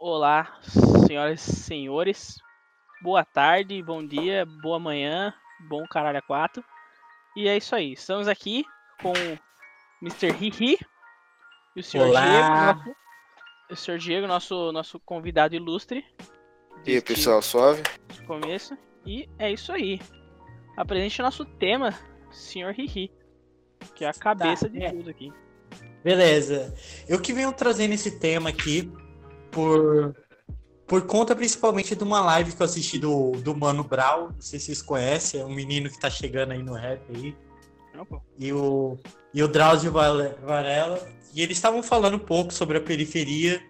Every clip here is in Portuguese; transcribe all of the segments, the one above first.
Olá, senhoras e senhores. Boa tarde, bom dia, boa manhã, bom caralho a quatro. E é isso aí. Estamos aqui com o Mr. Hihi e o Sr. Olá. Diego, nosso, o Sr. Diego, nosso nosso convidado ilustre. E aí, pessoal, suave? Começo. E é isso aí. Apresente o nosso tema, Sr. Hihi, que é a cabeça de é. tudo aqui. Beleza. Eu que venho trazendo esse tema aqui por, por conta principalmente de uma live que eu assisti do, do Mano Brown. Não sei se vocês conhecem, é um menino que tá chegando aí no rap aí. E o, e o Drauzio Varela. E eles estavam falando um pouco sobre a periferia.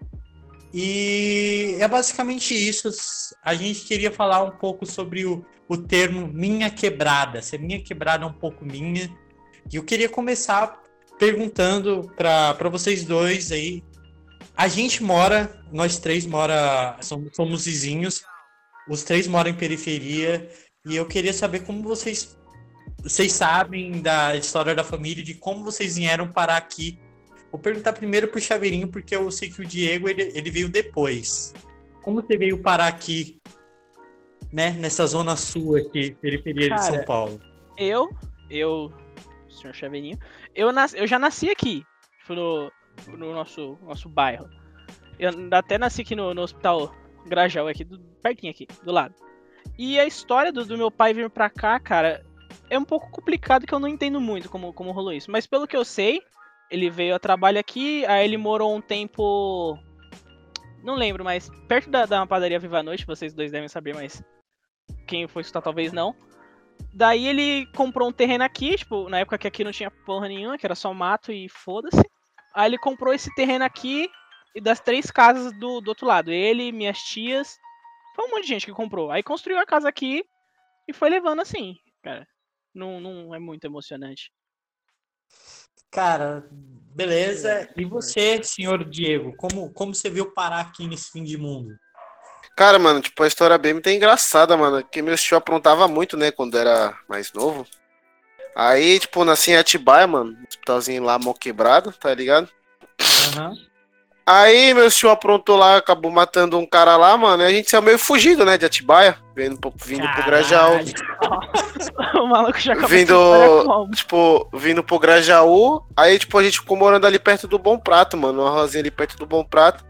E é basicamente isso. A gente queria falar um pouco sobre o, o termo minha quebrada. Se a minha quebrada é um pouco minha. E eu queria começar perguntando para vocês dois aí. A gente mora, nós três mora, somos, somos vizinhos. Os três moram em periferia. E eu queria saber como vocês vocês sabem da história da família, de como vocês vieram parar aqui. Vou perguntar primeiro pro Chaveirinho, porque eu sei que o Diego ele, ele veio depois. Como você veio parar aqui, né, nessa zona sul aqui, periferia de Cara, São Paulo? Eu, eu, senhor Chaveirinho, eu, nas, eu já nasci aqui, tipo, no, no nosso, nosso bairro. Eu até nasci aqui no, no hospital Grajaú, aqui, do, pertinho aqui, do lado. E a história do, do meu pai vir pra cá, cara, é um pouco complicado que eu não entendo muito como, como rolou isso. Mas pelo que eu sei, ele veio a trabalho aqui, aí ele morou um tempo. Não lembro, mas perto da, da padaria Viva a Noite, vocês dois devem saber, mas quem for escutar talvez não. Daí ele comprou um terreno aqui, tipo, na época que aqui não tinha porra nenhuma, que era só mato e foda-se. Aí ele comprou esse terreno aqui e das três casas do, do outro lado. Ele, minhas tias. Foi um monte de gente que comprou. Aí construiu a casa aqui e foi levando assim, cara. Não, não é muito emocionante. Cara, beleza. E você, senhor Diego, como, como você veio parar aqui nesse fim de mundo? Cara, mano, tipo, a história bem muito engraçada, mano. Que meu tio aprontava muito, né, quando era mais novo. Aí, tipo, nasci em Atibaia, mano. Hospitalzinho lá, mó quebrado, tá ligado? Aham. Aí, meu tio aprontou lá, acabou matando um cara lá, mano. E a gente saiu meio fugido, né, de Atibaia. Vindo, pro- vindo pro Grajaú. O maluco já acabou Vindo-? Tipo, vindo pro Grajaú. Aí, tipo, a gente ficou morando ali perto do Bom Prato, mano. Uma rosinha ali perto do Bom Prato.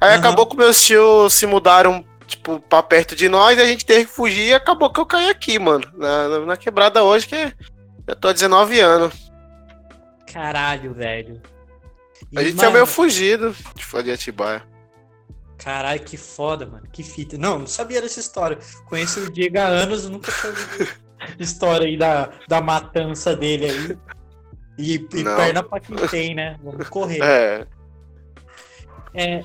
Aí Aham. acabou que meus tios se mudaram, tipo, pra perto de nós. E a gente teve que fugir e acabou que eu caí aqui, mano. Na, na- na quebrada hoje, que eu tô há 19 anos. Caralho, velho. A E, gente mano, saiu meio fugido, tipo, de Atibaia. Caralho, que foda, mano. Que fita. Não, não sabia dessa história. Conheço o Diego há anos, nunca ouvido história aí da, da matança dele aí. E, e perna pra quem tem, né? Vamos correr. É. É,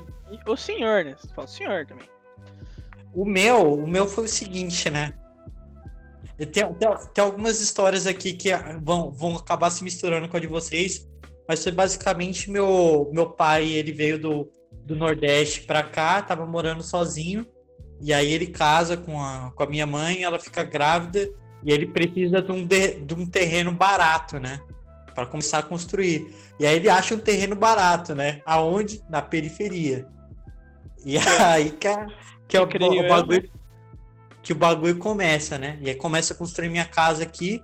O senhor, né? Você fala o senhor também. o meu, o meu foi o seguinte, né? Tenho, tem, tem algumas histórias aqui que vão, vão acabar se misturando com a de vocês, mas foi basicamente meu, meu pai, ele veio do, do Nordeste pra cá, tava morando sozinho, e aí ele casa com a, com a minha mãe, ela fica grávida, e ele precisa de um, de, de um terreno barato, né? Pra começar a construir. E aí ele acha um terreno barato, né? Aonde? Na periferia. E aí que, é- que é o, o eu, bagulho que o bagulho começa, né? E aí começa a construir minha casa aqui.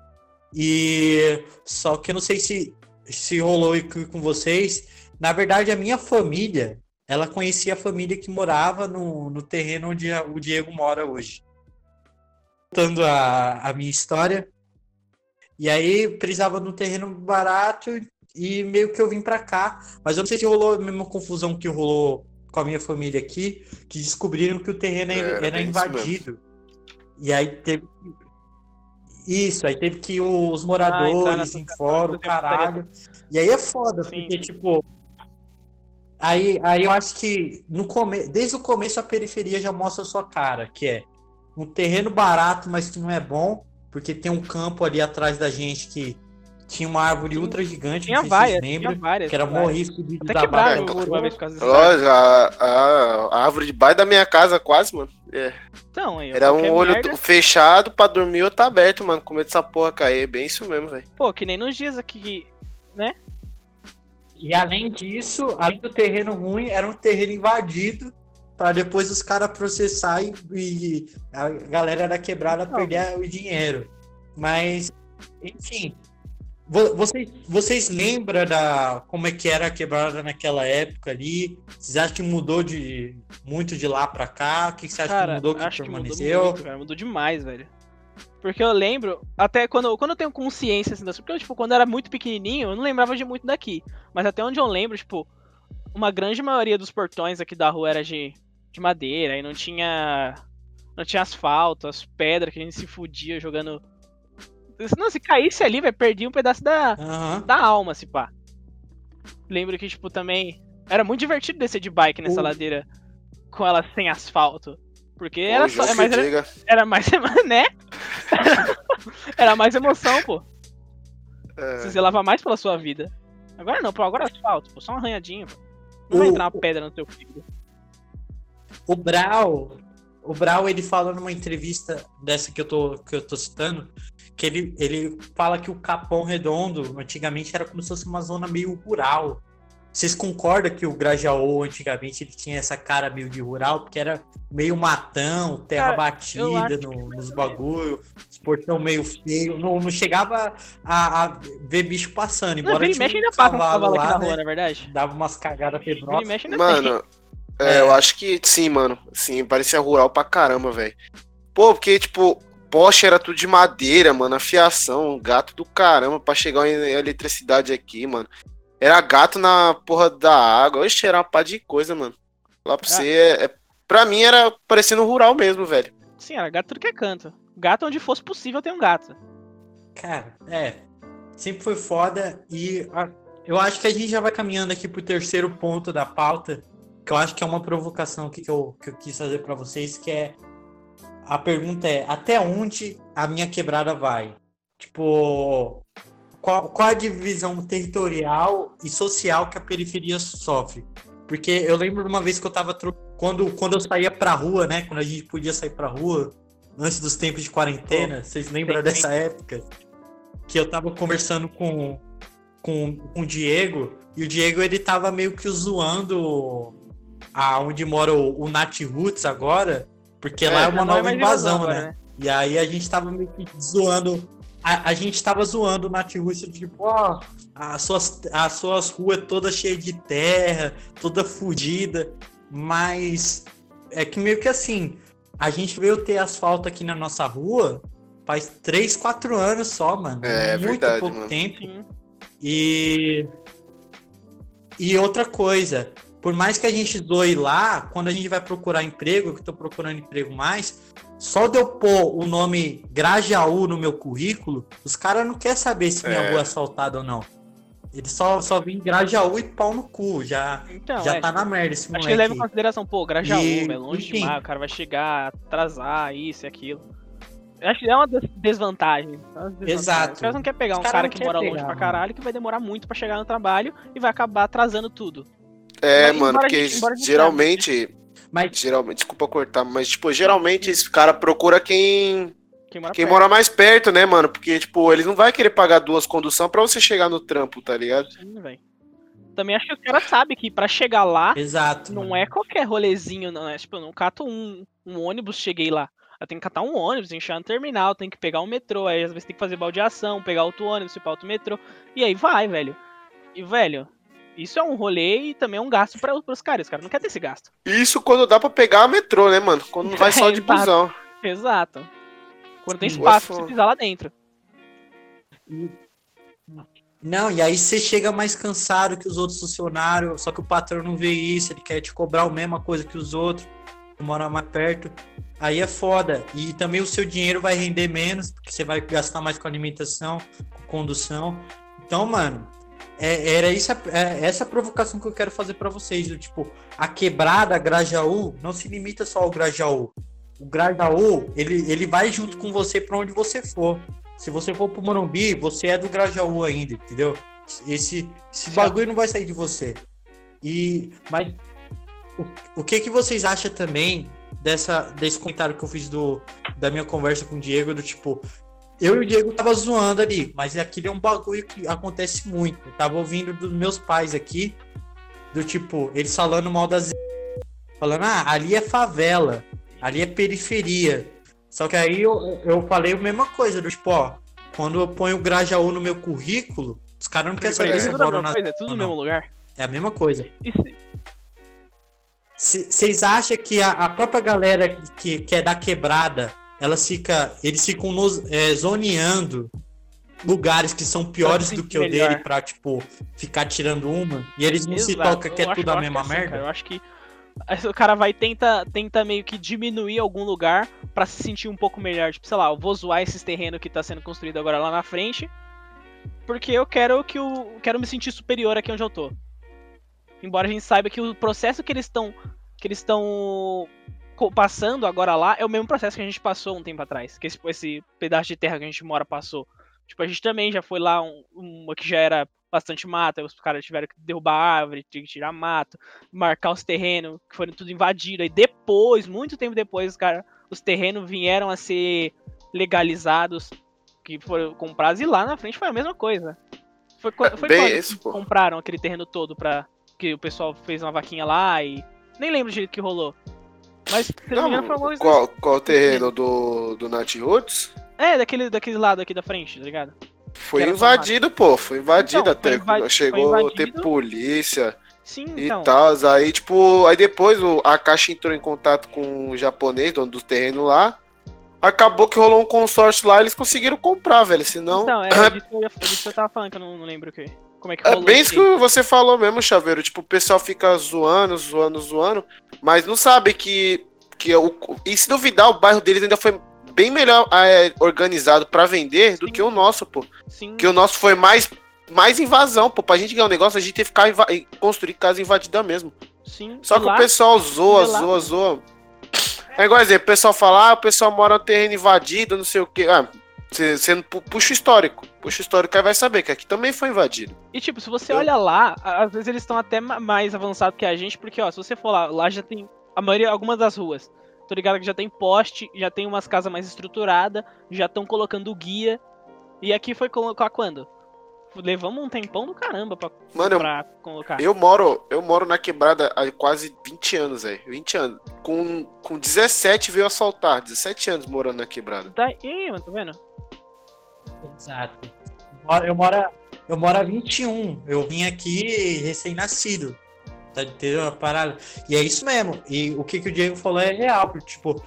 E só que eu não sei se, se rolou aqui com vocês. Na verdade, a minha família, ela conhecia a família que morava no, no terreno onde o Diego mora hoje. Contando a, a minha história. E aí precisava de um terreno barato e meio que eu vim pra cá. Mas eu não sei se rolou a mesma confusão que rolou com a minha família aqui, que descobriram que o terreno É, era, era isso mesmo. invadido. E aí teve. Isso, aí teve que os Ah, moradores nessa- em nessa caralho. E aí é foda, Sim, porque, tipo. Aí, aí eu acho que no come... desde o começo a periferia já mostra a sua cara, que é um terreno barato, mas que não é bom, porque tem um campo ali atrás da gente que tinha uma árvore Tinha- ultra gigante, Tinha não várias, lembram, tinha várias. que era várias. morrisco de Até causa disso. Lógico, a, a, a árvore de baixo da minha casa, quase, mano. É. Então, aí, Era um olho merda- fechado pra dormir, outro aberto, mano. Com medo dessa porra cair. É bem isso mesmo, velho. Pô, que nem nos dias aqui. E além disso, além do terreno ruim, era um terreno invadido pra depois os caras processar e, e a galera da quebrada Não. perder o dinheiro. Mas, enfim. Vo- Vocês, vocês lembram da como é que era a quebrada naquela época ali? Vocês acham que mudou de muito de lá pra cá? O que que você acha que Cara, mudou, que acho que mudou permaneceu? muito, cara. Mudou demais, velho. Porque eu lembro, até quando, quando eu tenho consciência assim, das porque eu, tipo, quando eu era muito pequenininho, eu não lembrava de muito daqui. Mas até onde eu lembro, tipo, uma grande maioria dos portões aqui da rua era de, de madeira e não tinha não tinha asfalto, as pedras que a gente se fudia jogando. Não, se caísse ali, vai perder um pedaço da, Aham. da alma, se pá. Lembro que, tipo, também. Era muito divertido descer de bike nessa O- ladeira com ela sem asfalto. Porque era só. É, mas que era, era mais. né? era mais emoção, pô. É. Você zelava mais pela sua vida. Agora não, pô, agora é asfalto, pô, só um arranhadinho, pô. Não vai entrar uma pedra no teu filho. O Brau, o Brau, ele fala numa entrevista dessa que eu tô, que eu tô citando, que ele, ele fala que o Capão Redondo antigamente era como se fosse uma zona meio rural. Vocês concordam que o Grajaú antigamente ele tinha essa cara meio de rural, porque era meio matão, terra Cara, batida no- nos bagulho, os portão meio feio, não, não chegava a, a ver bicho passando, Não, embora e tinha mexe um ainda passa um cavalo cavalo aqui lá, na né, rua, na verdade. dava umas cagadas pedrosas. Mano, é, eu acho que sim, mano. Sim, parecia rural pra caramba, velho. Pô, porque, tipo, poste era tudo de madeira, mano. A fiação, gato do caramba pra chegar em eletricidade aqui, mano. Era gato na porra da água. Oxe, era uma pá de coisa, mano. Lá pra Ah. você, é, é- pra mim era parecendo rural mesmo, velho. Sim, era gato tudo que é canto. Gato onde fosse possível tem um gato. Cara, é. Sempre foi foda e a- eu acho que a gente já vai caminhando aqui pro terceiro ponto da pauta, que eu acho que é uma provocação aqui que eu, que eu quis fazer pra vocês, que é a pergunta é até onde a minha quebrada vai? Tipo, qual, qual a divisão territorial e social que a periferia sofre? Porque eu lembro de uma vez que eu tava quando quando eu saía pra rua, né, quando a gente podia sair pra rua, antes dos tempos de quarentena, vocês lembram dessa época? Que eu tava conversando com, com, com o Diego, e o Diego ele tava meio que zoando aonde mora o, o Nat Roots agora, porque lá é uma Já não nova mais invasão, agora, né? E aí a gente tava meio que zoando. A, a gente tava zoando o Nat Roots, tipo, ó, as suas, as suas ruas todas cheias de terra, toda fodida. Mas é que meio que assim, a gente veio ter asfalto aqui na nossa rua faz 3, 4 anos só, mano. É Muito verdade, pouco mano. tempo. Sim. E. E outra coisa, por mais que a gente doe lá, quando a gente vai procurar emprego, que eu tô procurando emprego mais, só de eu pôr o nome Grajaú no meu currículo, os caras não querem saber se minha É. rua é asfaltada ou não. Eles só, só vêm Grajaú e pau no cu. Já, Então, já é, tá na merda esse Acho moleque. que ele leva em consideração, pô, Grajaú, E, é longe enfim. demais, o cara vai chegar, atrasar, isso e aquilo. Eu acho que é uma des- desvantagem. é uma desvantagem. Exato. Os caras não querem pegar um caras cara não que mora longe pegar, pra mano. caralho, que vai demorar muito pra chegar no trabalho e vai acabar atrasando tudo. É, Mas mano, porque gente- geralmente, Mas geralmente, desculpa cortar, mas, tipo, geralmente esse cara procura quem Quem mora Quem perto. mora mais perto, né, mano? Porque, tipo, eles não vai querer pagar duas condução pra você chegar no trampo, tá ligado? Sim, velho. Também acho que o cara sabe que pra chegar lá, Exato. não mano. é qualquer rolezinho, não. É tipo, eu não cato um, um ônibus, cheguei lá. Eu tenho que catar um ônibus, tem que chegar no terminal, tem que pegar um metrô, aí às vezes tem que fazer baldeação, pegar outro ônibus, ir pra outro metrô. E aí vai, velho. E, velho, isso é um rolê e também é um gasto para pros caras. Os caras não querem ter esse gasto. Isso quando dá pra pegar metrô, né, mano? Quando não vai só de Exato. busão. Exato. Quando tem espaço pra Ufa. você pisar lá dentro. Não, e aí você chega mais cansado que os outros funcionários, só que o patrão não vê isso, ele quer te cobrar a mesma coisa que os outros, mora mais perto. Aí é foda. E também o seu dinheiro vai render menos, porque você vai gastar mais com alimentação, com condução. Então, mano, é- era isso, é essa provocação que eu quero fazer pra vocês. Do, tipo, a quebrada Grajaú não se limita só ao Grajaú. O Grajaú, ele, ele vai junto com você pra onde você for. Se você for pro Morumbi, você é do Grajaú ainda, entendeu? Esse, esse bagulho não vai sair de você. E, mas o, o que que vocês acham também dessa, desse comentário que eu fiz do, da minha conversa com o Diego, do tipo, eu e o Diego tava zoando ali, mas aquilo é um bagulho que acontece muito. Eu tava ouvindo dos meus pais aqui, do tipo, eles falando mal das falando, ah, ali é favela, ali é periferia. Só que aí eu, eu falei a mesma coisa, do tipo, ó, quando eu ponho o Grajaú no meu currículo, os caras não querem saber É se eu moro na. coisa, é tudo no mesmo lugar. É a mesma coisa. Vocês acham que a, a própria galera que, que é da quebrada, elas fica, eles ficam nos, é, zoneando lugares que são piores se do que o melhor. dele pra, tipo, ficar tirando uma? E eles não se Exato, tocam que eu é acho- tudo eu a mesma é assim, merda? cara, eu acho que o cara vai tenta, tenta meio que diminuir algum lugar pra se sentir um pouco melhor. Tipo, sei lá, eu vou zoar esses terrenos que tá sendo construído agora lá na frente, porque eu quero que o quero me sentir superior aqui onde eu tô. Embora a gente saiba que o processo que eles estão que eles estão passando agora lá é o mesmo processo que a gente passou um tempo atrás, que esse, esse pedaço de terra que a gente mora passou. Tipo, a gente também já foi lá um, uma que já era bastante mata, os caras tiveram que derrubar árvore, tinha que tirar mato, marcar os terrenos, que foram tudo invadidos. Aí depois, muito tempo depois, os, cara, os terrenos vieram a ser legalizados, que foram comprados, e lá na frente foi a mesma coisa. Foi, foi Bem quando isso, compraram aquele terreno todo pra. Que o pessoal fez uma vaquinha lá e. Nem lembro direito que rolou. Mas, se não, me engano, foi alguma coisa qual, qual o terreno do, do Nat Roots? É, daquele, daquele lado aqui da frente, tá ligado? Foi invadido, pô. Foi invadido Então, até. foi invadi- Chegou foi a ter polícia Sim, e então. tal. Aí, tipo, aí depois o, a Caixa entrou em contato com o japonês, dono do terreno lá. Acabou que rolou um consórcio lá, eles conseguiram comprar, velho. Senão. Então, é disso eu, é disso eu tava falando, que eu não, não lembro o que. Como é que É rolou bem isso que você falou mesmo, Chaveiro. Tipo, o pessoal fica zoando, zoando, zoando, mas não sabe que. que o, e se duvidar, o bairro deles ainda foi bem melhor é, organizado pra vender do Sim. que o nosso, pô. Sim, Que o nosso foi mais, mais invasão, pô. Pra gente ganhar um negócio, a gente teve que ficar construir casa invadida mesmo. sim. Só que lá- o pessoal zoa, lá- zoa, zoa. É igual exemplo, o pessoal fala, ah, o pessoal mora no terreno invadido, não sei o quê. Ah, pu- puxa o histórico. Puxa o histórico aí vai saber que aqui também foi invadido. E tipo, se você Eu- olha lá, às vezes eles estão até ma- mais avançados que a gente, porque ó, se você for lá, lá já tem a maioria, algumas das ruas. Tô ligado que já tem poste, já tem umas casas mais estruturadas, já estão colocando guia. E aqui foi colocar quando? Levamos um tempão do caramba pra, Mano, eu pra colocar. Eu moro, eu moro na quebrada há quase 20 anos, velho. 20 anos. Com, com 17 veio assaltar. 17 anos morando na quebrada. Tá aí, mano, tá vendo? Exato. Eu moro- Eu moro, eu moro há 21. Eu vim aqui recém-nascido. Tá entendendo a parada? E é isso mesmo. E o que, que o Diego falou é real. porque, Tipo,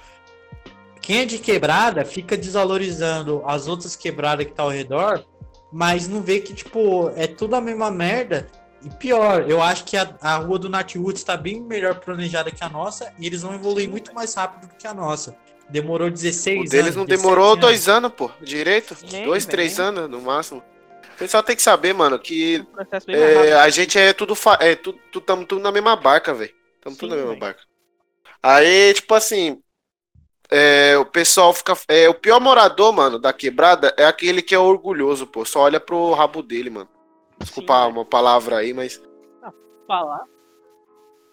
quem é de quebrada fica desvalorizando as outras quebradas que tá ao redor, mas não vê que, tipo, é tudo a mesma merda. E pior, eu acho que a, a rua do Natiwoods está bem melhor planejada que a nossa e eles vão evoluir muito mais rápido do que a nossa. Demorou 16 O anos. deles não 17 demorou anos. dois anos, pô. Direito. Nem, dois, três anos no máximo. O pessoal tem que saber, mano, que é, a gente é tudo. Fa é, tudo, tudo, tamo tudo na mesma barca, velho. Tamo tudo Sim, na mesma velho. barca. Aí, tipo assim. É, o pessoal fica. É, o pior morador, mano, da quebrada é aquele que é orgulhoso, pô. Só olha pro rabo dele, mano. Desculpa Sim, uma palavra aí, mas. falar.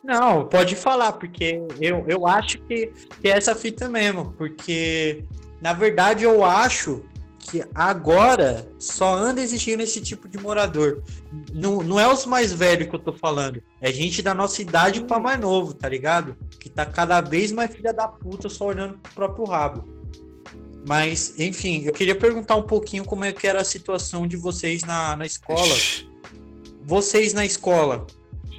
Não, pode falar, porque eu, eu acho que, que é essa fita mesmo. Porque, na verdade, eu acho que agora só anda existindo esse tipo de morador. Não, não é os mais velhos que eu tô falando. É gente da nossa idade pra mais novo, tá ligado? Que tá cada vez mais filha da puta só olhando pro próprio rabo. Mas, enfim, eu queria perguntar um pouquinho como é que era a situação de vocês na, na escola. Vocês na escola,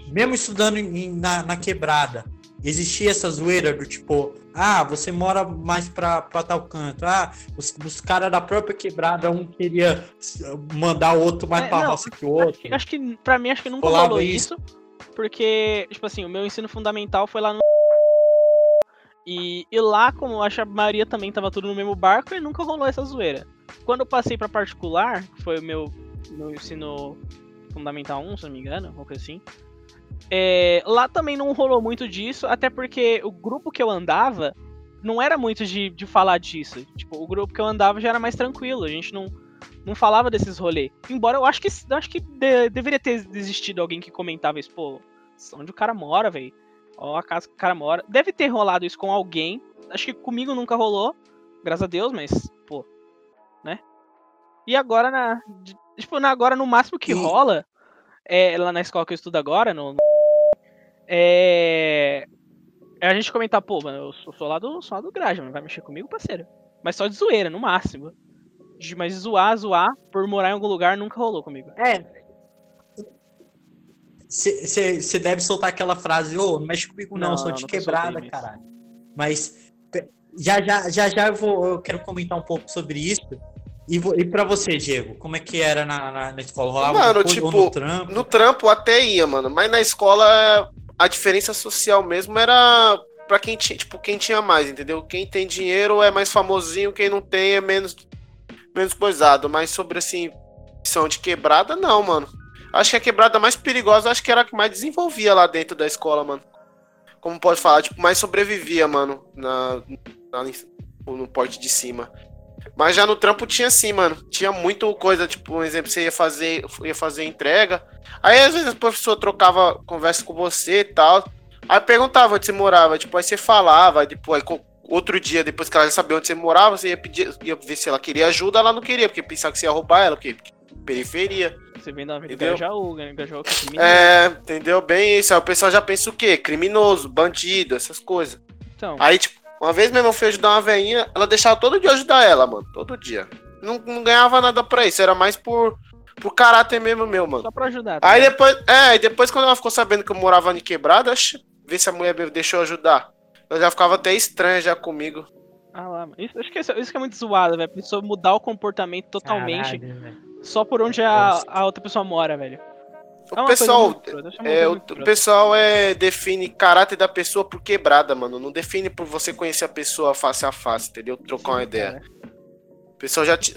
mesmo estudando em- na, na quebrada, existia essa zoeira do tipo, ah, você mora mais pra, pra tal canto, ah, os, os caras da própria quebrada, um queria mandar o outro mais É, pra não, roça que o outro. Acho, acho que, pra mim, acho que nunca rolou isso. Porque, tipo assim, o meu ensino fundamental foi lá no. E, e lá, como acho que a maioria também tava tudo no mesmo barco, e nunca rolou essa zoeira. Quando eu passei pra particular, que foi o meu, meu ensino fundamental 1, se não me engano, alguma coisa assim. É, lá também não rolou muito disso, até porque o grupo que eu andava não era muito de, de falar disso. Tipo, o grupo que eu andava já era mais tranquilo, a gente não, não falava desses rolês. Embora eu acho que eu acho que de- deveria ter existido alguém que comentava isso, pô, onde o cara mora, velho. Ó a casa que o cara mora. Deve ter rolado isso com alguém. Acho que comigo nunca rolou, graças a Deus, mas, pô, né? E agora na. Tipo, na, agora no máximo que rola, é, lá na escola que eu estudo agora, no. É. É a gente comentar, pô, mano, eu sou, sou lá do, sou lá do Graja, mano, vai mexer comigo, parceiro. Mas só de zoeira, no máximo. De- Mas zoar, zoar, por morar em algum lugar, nunca rolou comigo. É. Você deve soltar aquela frase, ô, não mexe comigo não, Não, eu sou de nunca quebrada, caralho. Mas já já, já, já eu, vou, eu quero comentar um pouco sobre isso. E, e pra você, Diego, como é que era na, na, na escola? Rolava Mano, coisa, tipo, no trampo? No trampo até ia, mano. Mas na escola a diferença social mesmo era pra quem tinha, tipo, quem tinha mais, entendeu? Quem tem dinheiro é mais famosinho, quem não tem é menos menos coisado. Mas sobre assim, missão de quebrada, não, mano. Acho que a quebrada mais perigosa, acho que era a que mais desenvolvia lá dentro da escola, mano. Como pode falar, tipo, mais sobrevivia, mano, na, na- no porte de cima. Mas já no trampo tinha sim, mano. Tinha muito coisa, tipo, um exemplo, você ia fazer, ia fazer entrega. Aí às vezes o professor trocava conversa com você e tal. Aí perguntava onde você morava, tipo, aí você falava, aí depois, aí, outro dia, depois que ela já sabia onde você morava, você ia pedir, ia ver se ela queria ajuda, ela não queria, porque pensava que você ia roubar ela, porque periferia. Você vem da Entendeu? Grajaú, né? Que é. É, entendeu? Bem isso. Aí o pessoal já pensa o quê? Criminoso, bandido, essas coisas. Então, Aí, tipo, uma vez meu irmão foi ajudar uma veinha, ela deixava todo dia ajudar ela, mano. Todo dia. Não, não ganhava nada pra isso, era mais por, por caráter mesmo meu, mano. só pra ajudar. tá Aí depois, é, e depois quando ela ficou sabendo que eu morava em quebrada, vê se a mulher me deixou ajudar. Ela já ficava até estranha já comigo. Ah lá, mano. Isso, acho que isso, isso que é muito zoado, velho. A pessoa mudar o comportamento totalmente Caralho, só por onde a, a outra pessoa mora, velho. O É pessoal, é, o, o pessoal é, define caráter da pessoa por quebrada, mano. Não define por você conhecer a pessoa face a face, entendeu? Trocar uma ideia. cara. O pessoal já. Te...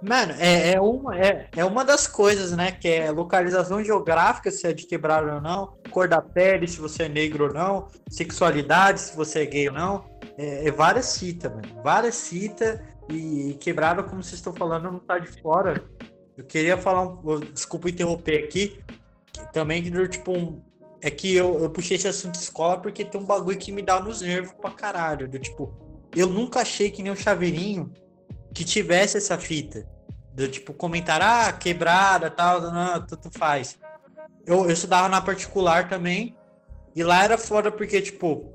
Mano, é, é, uma, é, é uma das coisas, né? Que é localização geográfica, se é de quebrada ou não, cor da pele, se você é negro ou não, sexualidade, se você é gay ou não. É, é várias citas, mano. Várias citas. E quebrada, como vocês estão falando, não tá de fora. Eu queria falar Desculpa interromper aqui. Também, tipo, um- é que eu, eu puxei esse assunto de escola porque tem um bagulho que me dá nos nervos pra caralho. Do, tipo, eu nunca achei que nem o Chaveirinho que tivesse essa fita. Do tipo, comentar, ah, quebrada, tal, não, tanto faz. Eu, eu estudava na particular também. E lá era foda porque, tipo,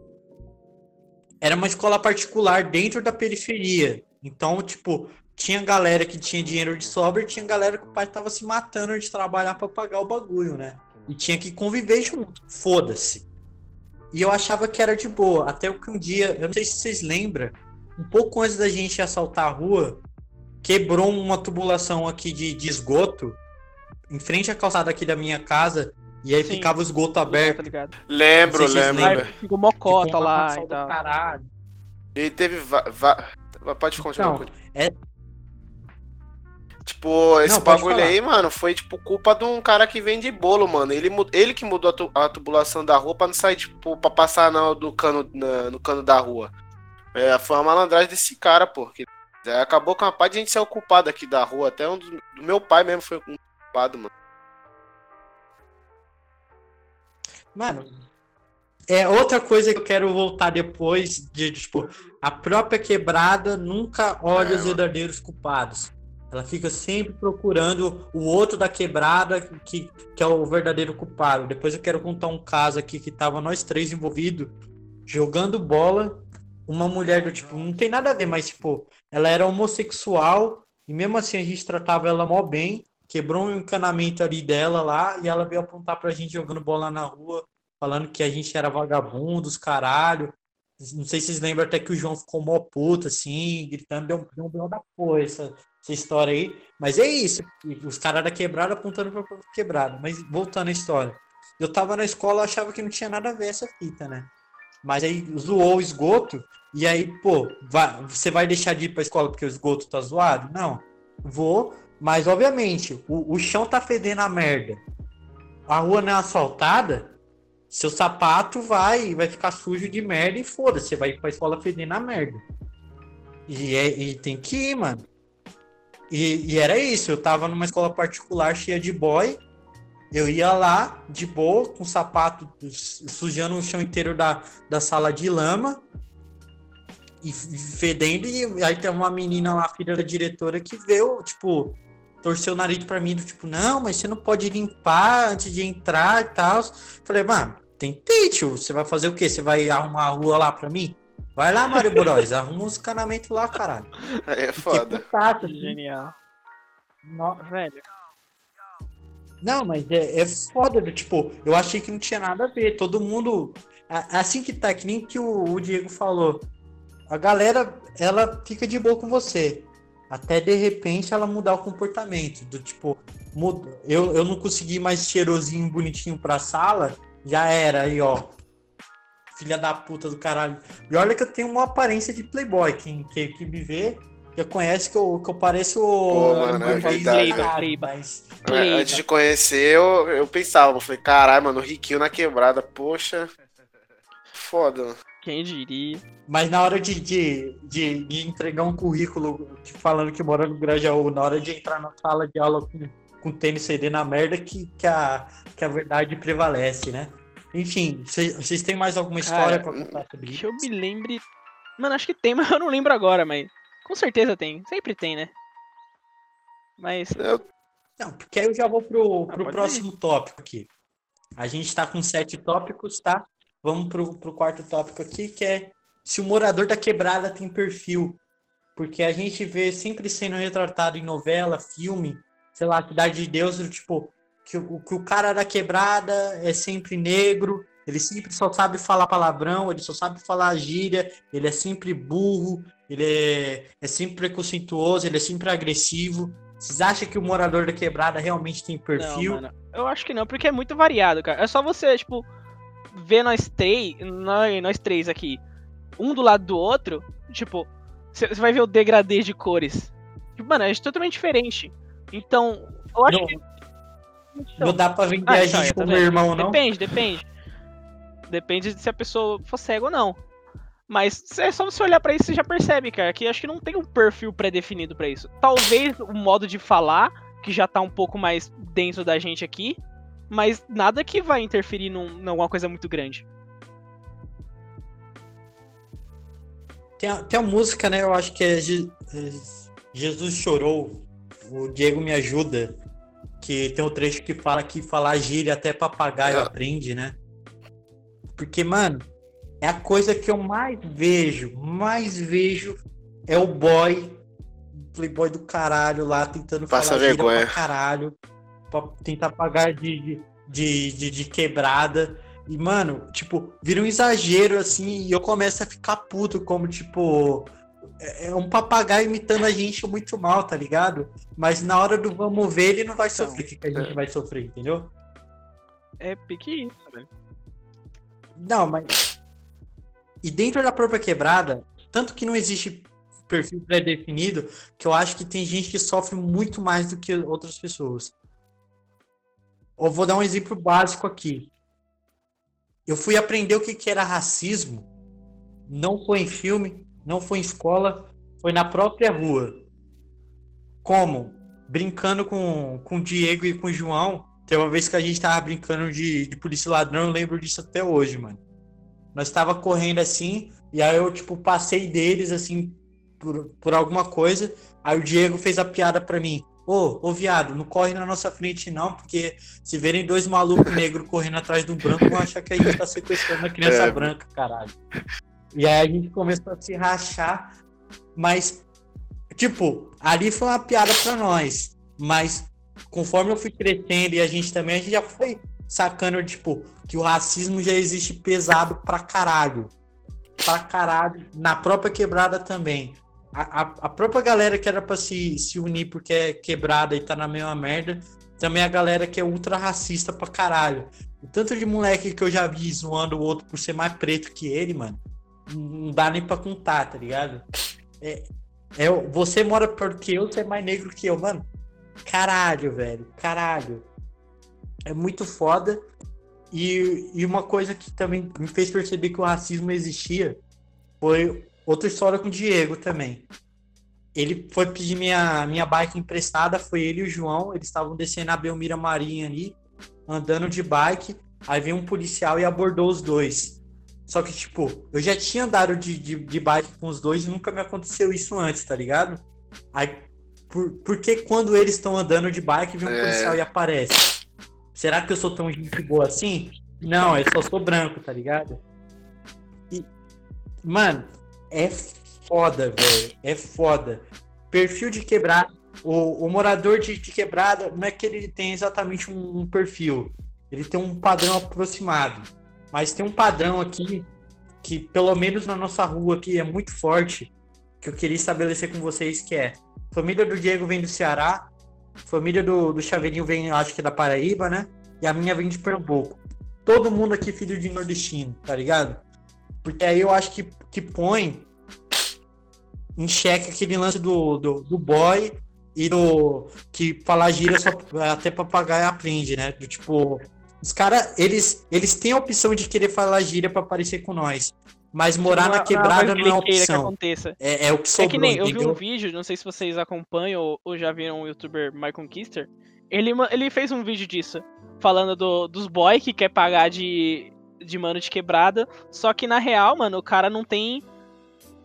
era uma escola particular dentro da periferia. Então, tipo, tinha galera que tinha dinheiro de sobra e tinha galera que o pai tava se matando de trabalhar pra pagar o bagulho, né? E tinha que conviver junto. Foda-se. E eu achava que era de boa. Até que um dia, eu não sei se vocês lembram, um pouco antes da gente assaltar a rua, quebrou uma tubulação aqui de, de esgoto em frente à calçada aqui da minha casa. E aí Sim. ficava o esgoto aberto. Lembro, lembro. Velho. ficou mocota lá e tal. caralho. E teve. Va va pode continuar. Então, é- Tipo, esse Não, bagulho falar. aí, mano, foi tipo culpa de um cara que vende bolo, mano. Ele, ele que mudou a, tu- a tubulação da rua pra não sair, tipo, pra passar no, do cano, na- no cano da rua. É, foi uma malandragem desse cara, pô. Que, é, acabou com a parte de gente ser ocupado aqui da rua. Até um dos, do meu pai mesmo foi ocupado, mano. Mano, é outra coisa que eu quero voltar depois de, tipo, a própria quebrada nunca olha É, os verdadeiros culpados. Ela fica sempre procurando o outro da quebrada que, que é o verdadeiro culpado. Depois eu quero contar um caso aqui que tava nós três envolvidos jogando bola. Uma mulher do tipo, não tem nada a ver, mas tipo, ela era homossexual e mesmo assim a gente tratava ela mó bem. Quebrou um encanamento ali dela lá e ela veio apontar pra gente jogando bola na rua, falando que a gente era vagabundos, caralho. Não sei se vocês lembram até que o João ficou mó puto, assim, gritando, deu, um deu da porra essa, essa história aí. Mas é isso, os caras da quebrada apontando pra quebrada. Mas voltando à história. Eu tava na escola, achava que não tinha nada a ver essa fita, né? Mas aí zoou o esgoto, e aí, pô, vai- você vai deixar de ir pra escola porque o esgoto tá zoado? Não. Vou, mas obviamente, o, o chão tá fedendo a merda. A rua não é asfaltada, seu sapato vai vai ficar sujo de merda e foda-se, você vai ir pra escola fedendo a merda. E, é, e tem que ir, mano. E, e era isso, eu tava numa escola particular cheia de boy. Eu ia lá, de boa, com sapato su- sujando o chão inteiro da, da sala de lama. E fedendo, e aí tem uma menina lá, filha da diretora, que veio, tipo, torceu o nariz pra mim, tipo, não, mas você não pode limpar antes de entrar e tal. Falei, mano, Tentei, tio. Você vai fazer o quê? Você vai arrumar a rua lá pra mim? Vai lá, Mário Bros, arruma uns encanamentos lá, caralho. Aí é foda. assim. Genial. No- Velho. Não, mas é, é foda, tipo, eu achei que não tinha nada a ver. Todo mundo. Assim que tá, que nem que o, o Diego falou. A galera, ela fica de boa com você. Até de repente ela mudar o comportamento. Do tipo, muda. Eu, eu não consegui mais cheirosinho, bonitinho pra sala. Já era aí, ó. Filha da puta do caralho. E olha que eu tenho uma aparência de playboy. Quem, quem, quem me vê já conhece que eu, que eu pareço Pô, mano, é verdade. mas Playboy. Antes de conhecer, eu, eu pensava, eu falei, caralho, mano, riquinho na quebrada, poxa. Foda. Quem diria? Mas na hora de, de, de, de entregar um currículo falando que mora no Grajaú, na hora de entrar na sala de aula com, com tênis CD na merda, que, que, a, que a verdade prevalece, né? Enfim, cê- vocês têm mais alguma história Cara, pra contar sobre Que isso? eu me lembre. Mano, acho que tem, mas eu não lembro agora, mas. Com certeza tem. Sempre tem, né? Mas. Eu, Não, porque aí eu já vou pro, Ah, pro pode próximo tópico aqui. A gente tá com sete tópicos, tá? Vamos pro, pro quarto tópico aqui, que é se o morador da quebrada tem perfil. Porque a gente vê sempre sendo retratado em novela, filme, sei lá, Cidade de Deus, tipo, que o, que o cara da quebrada é sempre negro, ele sempre só sabe falar palavrão, ele só sabe falar gíria, ele é sempre burro, ele é, é sempre preconceituoso, ele é sempre agressivo. Vocês acham que o morador da quebrada realmente tem perfil? Não. Eu acho que não, porque é muito variado, cara. É só você, tipo, ver nós três, nós, nós três aqui, um do lado do outro, tipo, você você vai ver o degradê de cores. Tipo, mano, é totalmente diferente. Então, eu acho Não, que. Não dá pra vender Ah, a gente como vendo? irmão, não? Depende, depende. Depende de se a pessoa for cega ou não. Mas é só você olhar pra isso e já percebe, cara, que acho que não tem um perfil pré-definido pra isso. Talvez o modo de falar, que já tá um pouco mais dentro da gente aqui, mas nada que vai interferir num, em alguma coisa muito grande. Tem a, tem a música, né? Eu acho que é, Je- é Jesus Chorou, o Diego Me Ajuda, que tem um trecho que fala que falar gíria até papagaio É. aprende, né? Porque, mano, é a coisa que eu mais vejo, mais vejo é o boy, playboy do caralho lá, tentando Passa falar gíria vergonha. pra caralho, pra tentar pagar de, de, de, de, de quebrada. E, mano, tipo, vira um exagero, assim, e eu começo a ficar puto, como, tipo, é é um papagaio imitando a gente muito mal, tá ligado? Mas na hora do vamos ver, ele não vai Então, sofrer o que que a gente vai sofrer, entendeu? É pique isso, velho. Não, mas. E dentro da própria quebrada, tanto que não existe perfil pré-definido, que eu acho que tem gente que sofre muito mais do que outras pessoas. Eu vou dar um exemplo básico aqui. Eu fui aprender o que que era racismo. Não foi em filme, não foi em escola, foi na própria rua. Como? Brincando com, com o Diego e com o João. Tem uma vez que a gente tava brincando de, de polícia ladrão, eu lembro disso até hoje, mano. Nós tava correndo assim, e aí eu, tipo, passei deles, assim, por, por alguma coisa. Aí o Diego fez a piada pra mim. Ô, ô viado, não corre na nossa frente não, porque se verem dois malucos negros correndo atrás do branco, vão achar que a gente tá sequestrando uma criança É. branca, caralho. E aí a gente começou a se rachar, mas, tipo, ali foi uma piada pra nós. Mas conforme eu fui crescendo e a gente também, a gente já foi sacando, tipo, que o racismo já existe pesado pra caralho. Pra caralho. Na própria quebrada também. A, a, a própria galera que era pra se, se unir porque é quebrada e tá na mesma merda, também a galera que é ultra racista pra caralho. O tanto de moleque que eu já vi zoando o outro por ser mais preto que ele, mano, não dá nem pra contar, tá ligado? É, é, você mora perto que eu, você é mais negro que eu, mano. Caralho, velho, caralho. É muito foda. E, e uma coisa que também me fez perceber que o racismo existia foi outra história com o Diego também. Ele foi pedir minha, minha bike emprestada, foi ele e o João, eles estavam descendo a Belmira Marinha ali, andando de bike, aí veio um policial e abordou os dois. Só que, tipo, eu já tinha andado de, de, de bike com os dois e nunca me aconteceu isso antes, tá ligado? Aí, por, por que quando eles estão andando de bike, vem um É. policial e aparece? Será que eu sou tão gente boa assim? Não, eu só sou branco, tá ligado? E, mano, é foda, velho. É foda. Perfil de quebrada. O, o morador de, de, quebrada não é que ele tem exatamente um, um perfil. Ele tem um padrão aproximado. Mas tem um padrão aqui que, pelo menos na nossa rua aqui, é muito forte. Que eu queria estabelecer com vocês, que é família do Diego vem do Ceará, família do, do Chaveirinho vem, acho que é da Paraíba, né? E a minha vem de Pernambuco. Todo mundo aqui filho de nordestino, tá ligado? Porque aí eu acho que, que põe em xeque aquele lance do, do, do boy e do que falar gíria só até papagaio aprende, né? Do tipo, os caras, eles, eles têm a opção de querer falar gíria para aparecer com nós. Mas morar na quebrada não, é opção. É, é, o que sobrou, É que nem, eu vi um vídeo, não sei se vocês acompanham ou, ou já viram o youtuber My Conquister. Ele, ele fez um vídeo disso, falando do, dos boy que quer pagar de, de mano de quebrada. Só que na real, mano, o cara não tem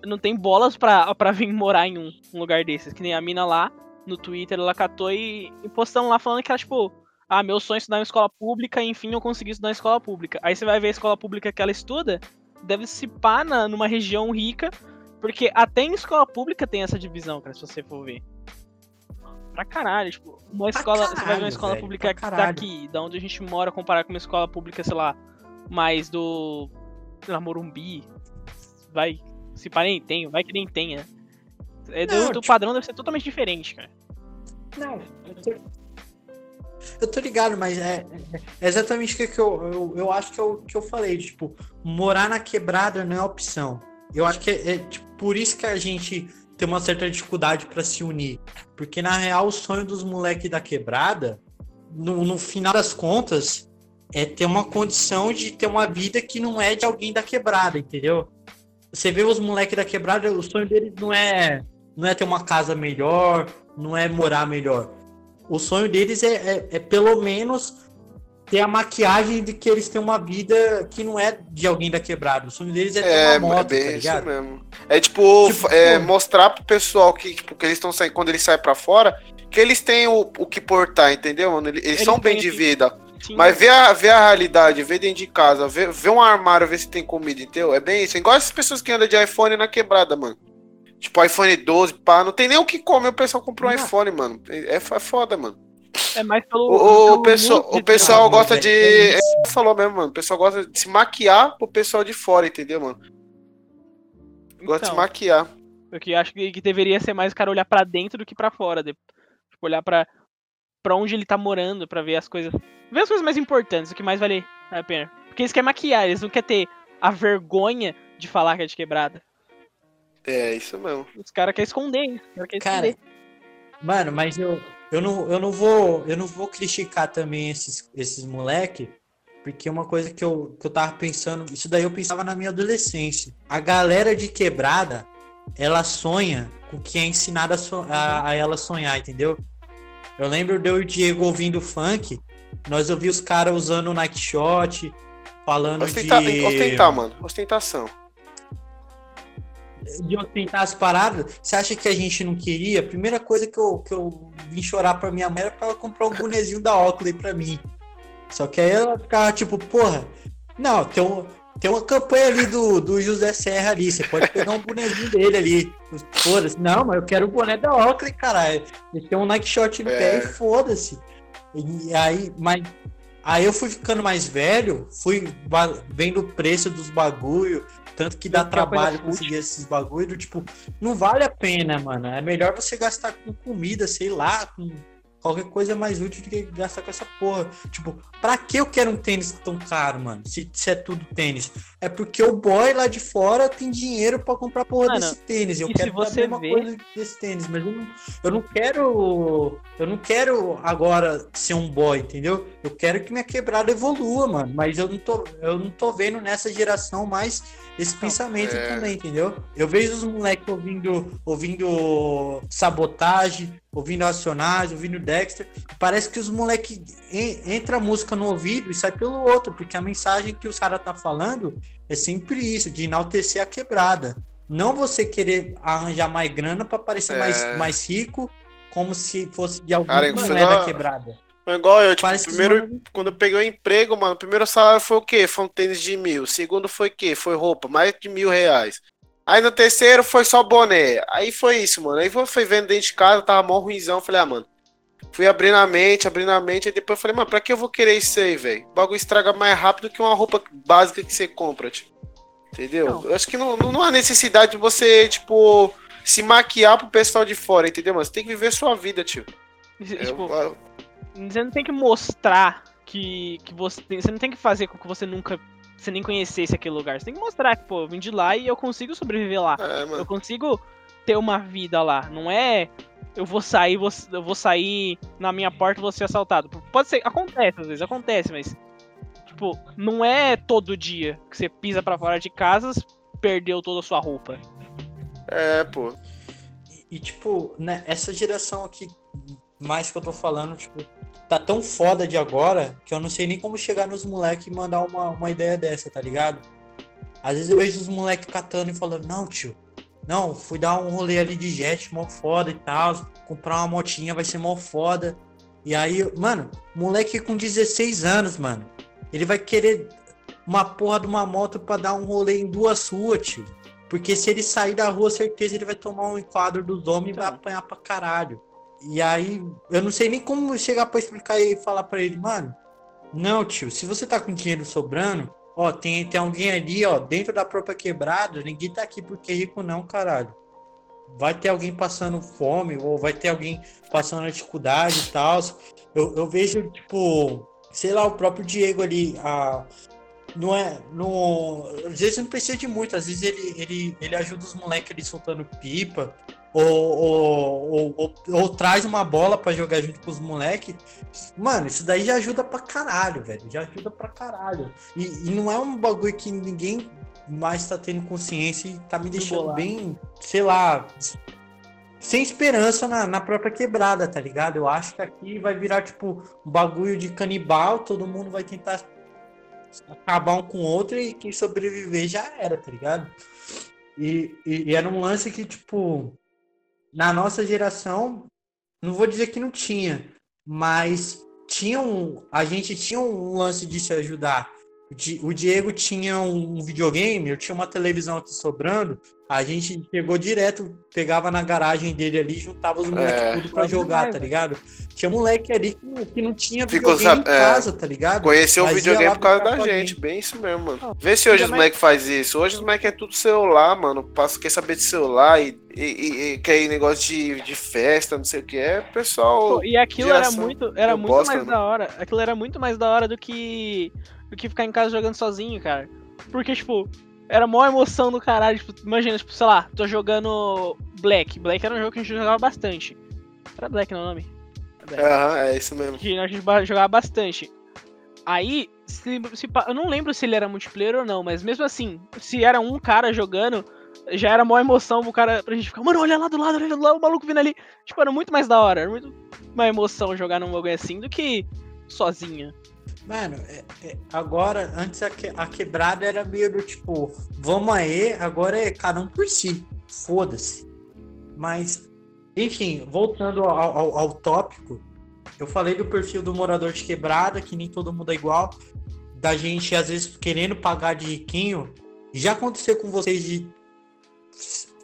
não tem bolas pra, pra vir morar em um, um lugar desses. Que nem a mina lá, no Twitter, ela catou e, e postando lá falando que era tipo, ah, meu sonho é estudar em escola pública, enfim, eu consegui estudar em escola pública. Aí você vai ver a escola pública que ela estuda, deve se pá na, numa região rica, porque até em escola pública tem essa divisão, cara, se você for ver. Pra caralho, tipo, uma Pra escola. você vai ver caralho, uma escola velho, pública caralho. daqui, da onde a gente mora, comparar com uma escola pública, sei lá, mais do. sei lá, Morumbi. Vai. Se pá, nem tem, vai que nem tenha. É, do, Não, do tipo- padrão deve ser totalmente diferente, cara. Não, eu tô, ligado, mas é, é- é exatamente o que, eu, eu, eu acho que eu, que eu falei. Tipo, morar na quebrada não é opção. Eu acho que é, é, tipo, por isso que a gente tem uma certa dificuldade para se unir. Porque, na real, o sonho dos moleques da quebrada, no, no final das contas, é ter uma condição de ter uma vida que não é de alguém da quebrada, entendeu? Você vê os moleques da quebrada, o sonho deles não é, não é ter uma casa melhor, não é morar melhor. O sonho deles é, é, é pelo menos ter a maquiagem de que eles têm uma vida que não é de alguém da quebrada. O sonho deles é ter É, uma moto, é bem tá isso ligado? mesmo. É tipo, Tipo, é, pô. mostrar pro pessoal que, tipo, que eles estão saindo, quando eles saem pra fora, que eles têm o, o que portar, entendeu, mano? Eles, eles são bem de vida. Sim, Mas ver a, ver a realidade, ver dentro de casa, ver, ver um armário, ver se tem comida, entendeu? É bem isso. É igual essas pessoas que andam de iPhone na quebrada, mano. Tipo, iPhone 12, pá, não tem nem o que comer, o pessoal comprou um iPhone, mano. É, é foda, mano. é mais pelo. O, o, pessoal, o pessoal mano, gosta velho, de. é. É, falou mesmo, mano. O pessoal gosta de se maquiar pro pessoal de fora, entendeu, mano? Gosta de se Então, maquiar. Eu acho que, que deveria ser mais o cara olhar pra dentro do que pra fora. de- Tipo, olhar pra, pra onde ele tá morando, pra ver as coisas. Ver as coisas mais importantes, o que mais vale a pena. Porque eles querem maquiar, eles não querem ter a vergonha de falar que é de quebrada. É, isso mesmo. Os caras querem esconder, os caras querem Cara, esconder. Mano, mas eu, eu, não, eu não vou eu não vou criticar também esses, esses moleque, porque uma coisa que eu, que eu tava pensando, isso daí eu pensava na minha adolescência. A galera de quebrada, ela sonha com o que é ensinado a, so- a, a ela sonhar, entendeu? Eu lembro de eu e o Diego ouvindo funk, nós ouvimos os caras usando Nike Shot, falando Ostentar, de ostentar, mano. Ostentação. De ostentar as paradas, você acha que a gente não queria? A primeira coisa que eu, que eu vim chorar pra minha mãe era pra ela comprar um bonezinho da Oakley pra mim. Só que aí ela ficava tipo, porra, não, tem, um, tem uma campanha ali do, do José Serra ali, você pode pegar um bonezinho dele ali. Foda-se, não, mas eu quero o boné da Oakley, caralho. Ele tem um Nike Shot no pé É. e foda-se. E aí, mas aí eu fui ficando mais velho, fui vendo o preço dos bagulho, tanto que dá trabalho conseguir esses bagulho, tipo, não vale a pena, mano. É melhor você gastar com comida, sei lá, com qualquer coisa mais útil do que gastar com essa porra. Tipo, pra que eu quero um tênis tão caro, mano? Se, se é tudo tênis. É porque o boy lá de fora tem dinheiro pra comprar porra Mano, desse tênis. Eu quero você a mesma vê- coisa desse tênis, mas eu não, eu não quero. Eu não quero agora ser um boy, entendeu? Eu quero que minha quebrada evolua, mano. Mas eu não tô, eu não tô vendo nessa geração mais esse pensamento é. também, entendeu? Eu vejo os moleques ouvindo, ouvindo sabotagem, ouvindo Racionais, ouvindo Dexter. Parece que os moleques entra a música no ouvido e sai pelo outro, porque a mensagem que os caras tá falando é sempre isso, de enaltecer a quebrada. Não você querer arranjar mais grana para parecer É. mais, mais rico, como se fosse de Cara, que não é quebrada. Igual eu, tipo, Parece primeiro, os quando eu peguei o emprego, mano, o primeiro salário foi o quê? Foi um tênis de mil. O segundo foi o quê? Foi roupa, mais de mil reais. Aí no terceiro foi só boné. Aí foi isso, mano. Aí fui vendo dentro de casa, tava mó ruimzão. Falei, ah, mano. Fui abrindo a mente, abrindo a mente. E depois eu falei, mano, pra que eu vou querer isso aí, velho? O bagulho estraga mais rápido que uma roupa básica que você compra, tipo. Entendeu? Não. Eu acho que não, não há necessidade de você, tipo, se maquiar pro pessoal de fora, entendeu, mano? Você tem que viver sua vida, tio. Eu- tipo, eu- você não tem que mostrar que, que você tem. Você não tem que fazer com que você nunca. Você nem conhecesse aquele lugar. Você tem que mostrar que, pô, eu vim de lá e eu consigo sobreviver lá. é, Eu consigo ter uma vida lá. Não é eu vou sair, vou, eu vou sair na minha porta e vou ser assaltado. Pode ser, acontece às vezes, acontece, mas tipo, não é todo dia que você pisa pra fora de casa, perdeu toda a sua roupa. É, pô. E, e, tipo, né, essa geração aqui, mais que eu tô falando, tipo, tá tão foda de agora que eu não sei nem como chegar nos moleques e mandar uma, uma ideia dessa, tá ligado? Às vezes eu vejo os moleques catando e falando, não, tio, não, fui dar um rolê ali de jet, mó foda e tal, comprar uma motinha vai ser mó foda. E aí, mano, moleque com 16 anos, mano, ele vai querer uma porra de uma moto pra dar um rolê em duas ruas, tio. Porque se ele sair da rua, certeza ele vai tomar um enquadro dos homens e vai Então. apanhar pra caralho. E aí, eu não sei nem como chegar pra explicar e falar pra ele, mano. Não, tio, se você tá com dinheiro sobrando, ó, tem, tem alguém ali, ó, dentro da própria quebrada, ninguém tá aqui porque é rico, não, caralho. Vai ter alguém passando fome, ou vai ter alguém passando dificuldade e tal. Eu, eu vejo, tipo, sei lá, o próprio Diego ali, a, não é. Não, às vezes não precisa de muito, às vezes ele, ele, ele ajuda os moleques ali soltando pipa, ou, ou, ou, ou- traz uma bola pra jogar junto com os moleques. Mano, isso daí já ajuda pra caralho, velho. Já ajuda pra caralho. E, e não é um bagulho que ninguém mais tá tendo consciência e tá me deixando bem, sei lá. Sem esperança na, na própria quebrada, tá ligado? Eu acho que aqui vai virar, tipo, um bagulho de canibal, todo mundo vai tentar acabar um com o outro e quem sobreviver já era, tá ligado? E, e, e era um lance que, tipo, na nossa geração, não vou dizer que não tinha, mas tinha um, a gente tinha um lance de se ajudar. O Di- O Diego tinha um videogame, eu tinha uma televisão aqui sobrando, a gente pegou direto, pegava na garagem dele ali, juntava os moleques É. tudo pra jogar, tá ligado? Tinha moleque ali que, que não tinha Ficou videogame sab- em é. casa, tá ligado? Conheceu o Mas ia videogame por causa da gente. Bem isso mesmo, mano. Não, Vê se hoje os moleques fazem isso. Hoje os moleques é tudo celular, mano. Passa, quer saber de celular e, e, e- e quer ir negócio de, de festa, não sei o que. É, pessoal. Pô, e aquilo era muito, era muito bosta, mais né? da hora. Aquilo era muito mais da hora do que do que ficar em casa jogando sozinho, cara. Porque tipo, era mó emoção do caralho, tipo, imagina, tipo, sei lá, tô jogando Black. Black era um jogo que a gente jogava bastante. Era Black não é o nome? Aham, é isso mesmo. que a gente jogava bastante. Aí, se, se eu não lembro se ele era multiplayer ou não, mas mesmo assim, se era um cara jogando, já era mó emoção pro cara, pra gente ficar, mano, olha lá do lado, olha lá do lado, o maluco vindo ali. Tipo, era muito mais da hora, era muito mais emoção jogar num bagulho assim do que sozinha. Mano, é- é- agora, antes a, que- a quebrada era meio do tipo, vamos aí, agora é cada um por si. Foda-se. Mas, enfim, voltando ao, ao- ao tópico, eu falei do perfil do morador de quebrada, que nem todo mundo é igual, da gente às vezes querendo pagar de riquinho. Já aconteceu com vocês de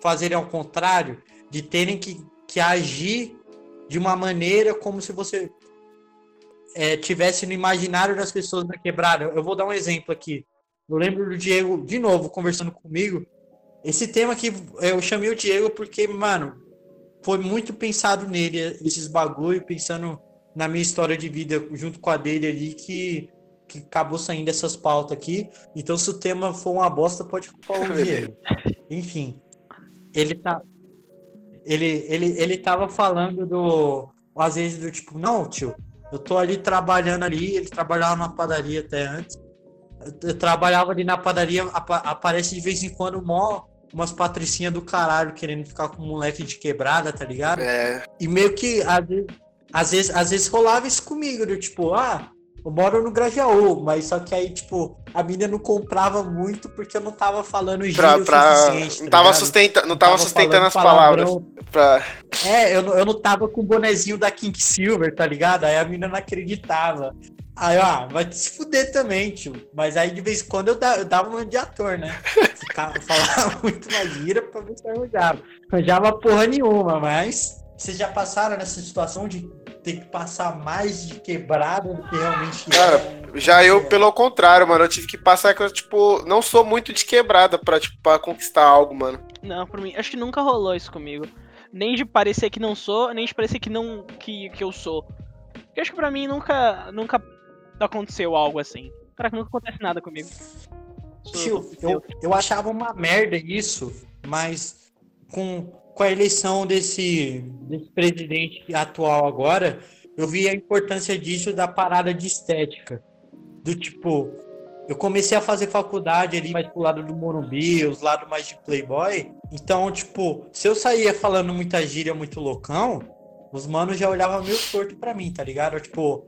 fazerem ao contrário, de terem que, que agir de uma maneira como se você é, tivesse no imaginário das pessoas da quebrada. Eu vou dar um exemplo aqui. Eu lembro do Diego, de novo, conversando comigo. Esse tema aqui, eu chamei o Diego porque, mano, foi muito pensado nele, esses bagulho, pensando na minha história de vida junto com a dele ali, que, que acabou saindo essas pautas aqui. Então, se o tema for uma bosta, pode culpar o Diego. Enfim, ele tá. Ele, ele, ele tava falando do. Às vezes do tipo, não, tio, eu tô ali trabalhando ali, ele trabalhava numa padaria até antes. Eu, eu trabalhava ali na padaria, apa- aparece de vez em quando mó, umas patricinhas do caralho querendo ficar com um moleque de quebrada, tá ligado? É, E meio que às vezes, às vezes, às vezes rolava isso comigo, do tipo, ah, eu moro no Grajaú, mas só que aí, tipo, a mina não comprava muito porque eu não tava falando gíria Pra, pra, suficiente. não tá tava, ligado? sustenta, não tava sustentando falando as palavras. Pra... É, eu, não- eu não tava com o bonezinho da King Silver, tá ligado? Aí a mina não acreditava. Aí, ó, vai se fuder também, tio. Mas aí de vez em quando eu, da- eu dava uma de ator, né? Ficava, falava muito na gíria pra ver se arranjava. Arranjava porra nenhuma, mas. Vocês já passaram nessa situação de ter que passar mais de quebrada do que realmente Cara, é? Já eu, pelo contrário, mano, eu tive que passar que eu, tipo, não sou muito de quebrada pra, tipo, pra conquistar algo, mano. Não, por mim, acho que nunca rolou isso comigo. Nem de parecer que não sou, nem de parecer que não que, que eu sou. Porque acho que pra mim nunca nunca aconteceu algo assim. Cara, nunca acontece nada comigo. Tio, eu, eu achava uma merda isso, mas com, com a eleição desse, desse presidente atual agora, eu vi a importância disso da parada de estética. Do tipo, eu comecei a fazer faculdade ali mais pro lado do Morumbi, os lados mais de Playboy. Então, tipo, se eu saía falando muita gíria, muito loucão, os manos já olhavam meio torto pra mim, tá ligado? Tipo,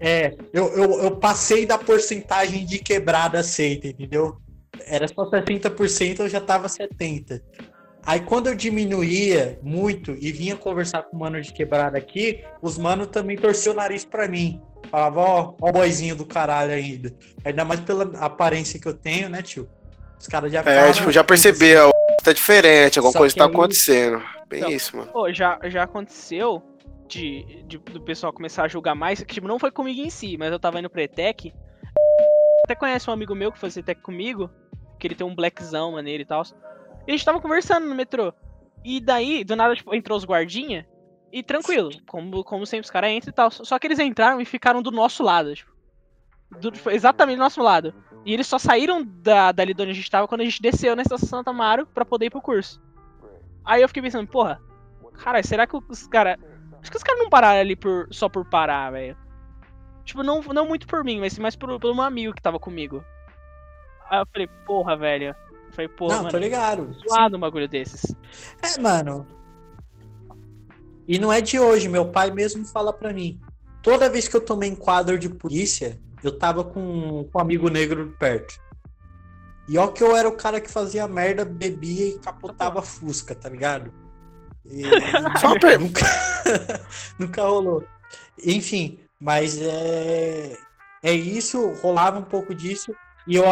é, eu, eu, eu passei da porcentagem de quebrada aceita, entendeu? Era só 60%, eu já tava 70%. Aí quando eu diminuía muito e vinha conversar com o mano de quebrada aqui, os manos também torciam o nariz pra mim. Falava, ó, ó o boizinho do caralho ainda. Ainda mais pela aparência que eu tenho, né, tio? Os caras já É, falam, tipo, já percebeu, tá diferente, alguma Só coisa tá aí- acontecendo. Bem Então, isso, mano. Pô, já, já aconteceu de, de- do pessoal começar a julgar mais, que tipo, não foi comigo em si, mas eu tava indo pro ETEC. Até conhece um amigo meu que fazia ETEC comigo, que ele tem um blackzão maneiro e tal. E a gente tava conversando no metrô. E daí, do nada, tipo, entrou os guardinha e tranquilo, como, como sempre os caras entram e tal. Só que eles entraram e ficaram do nosso lado, tipo. Do- foi exatamente do nosso lado. E eles só saíram da, dali de onde a gente tava quando a gente desceu na estação Santa Amaro pra poder ir pro curso. Aí eu fiquei pensando, porra, cara, será que os caras. Acho que os caras não pararam ali por, só por parar, velho. Tipo, não, não muito por mim, mas mais por, pelo meu amigo que tava comigo. Aí eu falei, porra, velho. Falei, porra, Não, mano. tô ligado. Zoado um bagulho desses. É, mano. E não é de hoje, meu pai mesmo fala pra mim. Toda vez que eu tomei enquadro de polícia, eu tava com, com um amigo negro perto. E ó que eu era o cara que fazia merda, bebia e capotava Fusca, tá ligado? E- Só uma nunca, nunca rolou. Enfim, mas é, é isso, rolava um pouco disso. E eu,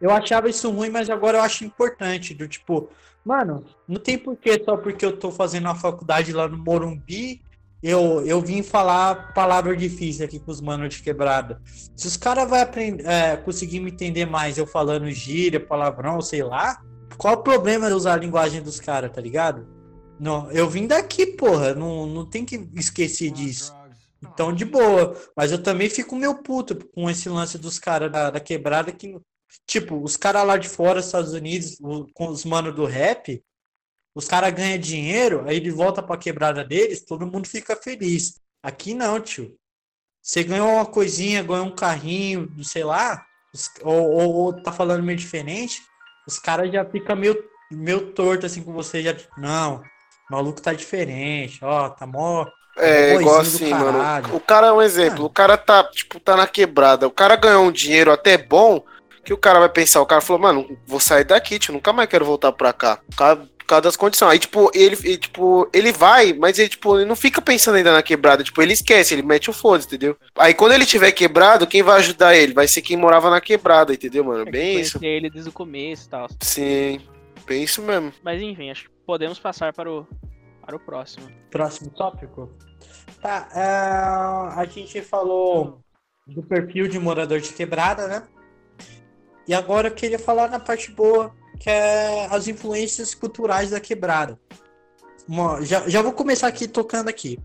eu achava isso ruim, mas agora eu acho importante. Do tipo, mano, não tem porquê só porque eu tô fazendo uma faculdade lá no Morumbi, eu, eu vim falar palavra difícil aqui com os manos de quebrada. Se os caras vão é, conseguir me entender mais eu falando gíria, palavrão, sei lá, qual o problema de usar a linguagem dos caras, tá ligado? Não, eu vim daqui, porra, não, não tem que esquecer disso. Então, de boa. Mas eu também fico meio puto com esse lance dos caras da, da quebrada que, tipo, os caras lá de fora, Estados Unidos, o- com os manos do rap, os caras ganham dinheiro, aí ele volta pra quebrada deles, todo mundo fica feliz. Aqui não, tio. Você ganhou uma coisinha, ganhou um carrinho, sei lá, os- ou, ou, ou tá falando meio diferente, os caras já ficam meio, meio torto assim com você, já, não, o maluco tá diferente, ó, tá mó. É, Boizinho igual assim, mano. O cara é um exemplo. Ah. O cara tá, tipo, tá na quebrada. O cara ganhou um dinheiro até bom. Que o cara vai pensar, o cara falou, mano, vou sair daqui, tio, nunca mais quero voltar pra cá. Por causa, por causa das condições. Aí, tipo, ele, ele, tipo, ele vai, mas ele, tipo, ele não fica pensando ainda na quebrada. Tipo, ele esquece, ele mete o foda, entendeu? Aí quando ele tiver quebrado, quem vai ajudar ele? Vai ser quem morava na quebrada, entendeu, mano? Bem Conheci isso. ele desde o começo e tal. Sim, bem isso mesmo. Mas enfim, acho que podemos passar para o, para o próximo. Próximo tópico. Tá, é, a gente falou do perfil de morador de quebrada, né? E agora eu queria falar na parte boa, que é as influências culturais da quebrada. Uma- já, já vou começar aqui tocando aqui.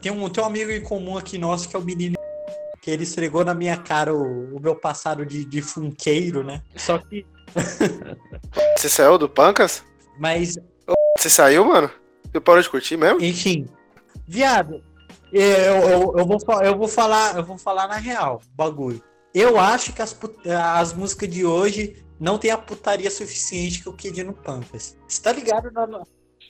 Tem um, tem um amigo em comum aqui nosso que é o menino que ele esfregou na minha cara o, o meu passado de, de funkeiro, né? Só que. Você saiu do Pancas? Mas Você saiu, mano? Você parou de curtir mesmo? Enfim, viado, eu, eu, eu, vou, eu vou falar, eu vou falar na real, o bagulho. Eu acho que as, as músicas de hoje não tem a putaria suficiente que eu queria no Pampas. Você tá ligado na,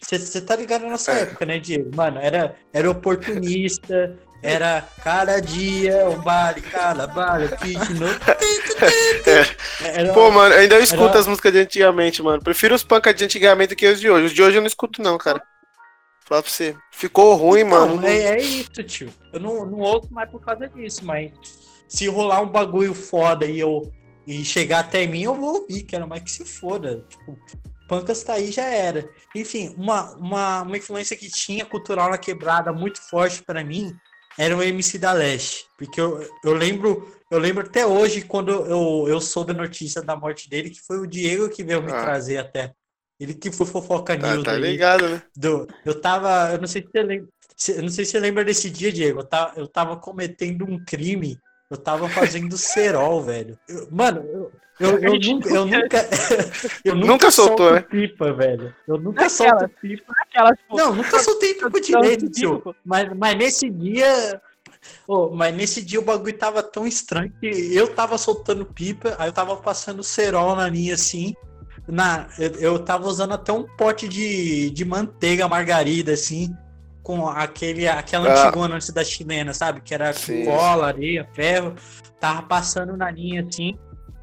Você tá ligado na nossa época, né, Diego? Mano, era, era oportunista, era cada dia um baile, cada baile, fit no... Era, Pô, mano, ainda eu escuto era... as músicas de antigamente, mano. Prefiro os punk de antigamente que os de hoje. Os de hoje eu não escuto, não, cara. Fala pra você. Ficou ruim, então, mano. É, é, isso, tio. Eu não, não ouço mais por causa disso, mas se rolar um bagulho foda e eu e chegar até mim, eu vou ouvir, quero mais que se foda. Tipo, Pancas tá aí já era. Enfim, uma, uma, uma influência que tinha cultural na quebrada muito forte para mim era o MC da Leste. Porque eu, eu lembro, eu lembro até hoje quando eu, eu soube a notícia da morte dele, que foi o Diego que veio me ah. trazer até. Ele que foi fofoca news. Tá, tá ligado, né? Do, eu tava. Eu não sei se você lembra. Eu não sei se você lembra desse dia, Diego. Eu tava, eu tava cometendo um crime. Eu tava fazendo cerol, velho. Eu, mano, eu, eu, eu, nunca, eu nunca. Eu nunca, nunca soltou, né? pipa, velho. Eu nunca solto pipa. Aquela, tipo, não, nunca soltei pipa direito, tio. Mas, mas nesse dia. Oh, mas nesse dia o bagulho tava tão estranho que eu tava soltando pipa, aí eu tava passando cerol na linha assim na, eu, eu tava usando até um pote de, de manteiga margarida, assim, com aquele, aquela ah. antigona antes da chilena, sabe? Que era Sim. cola, areia, ferro. Tava passando na linha, assim,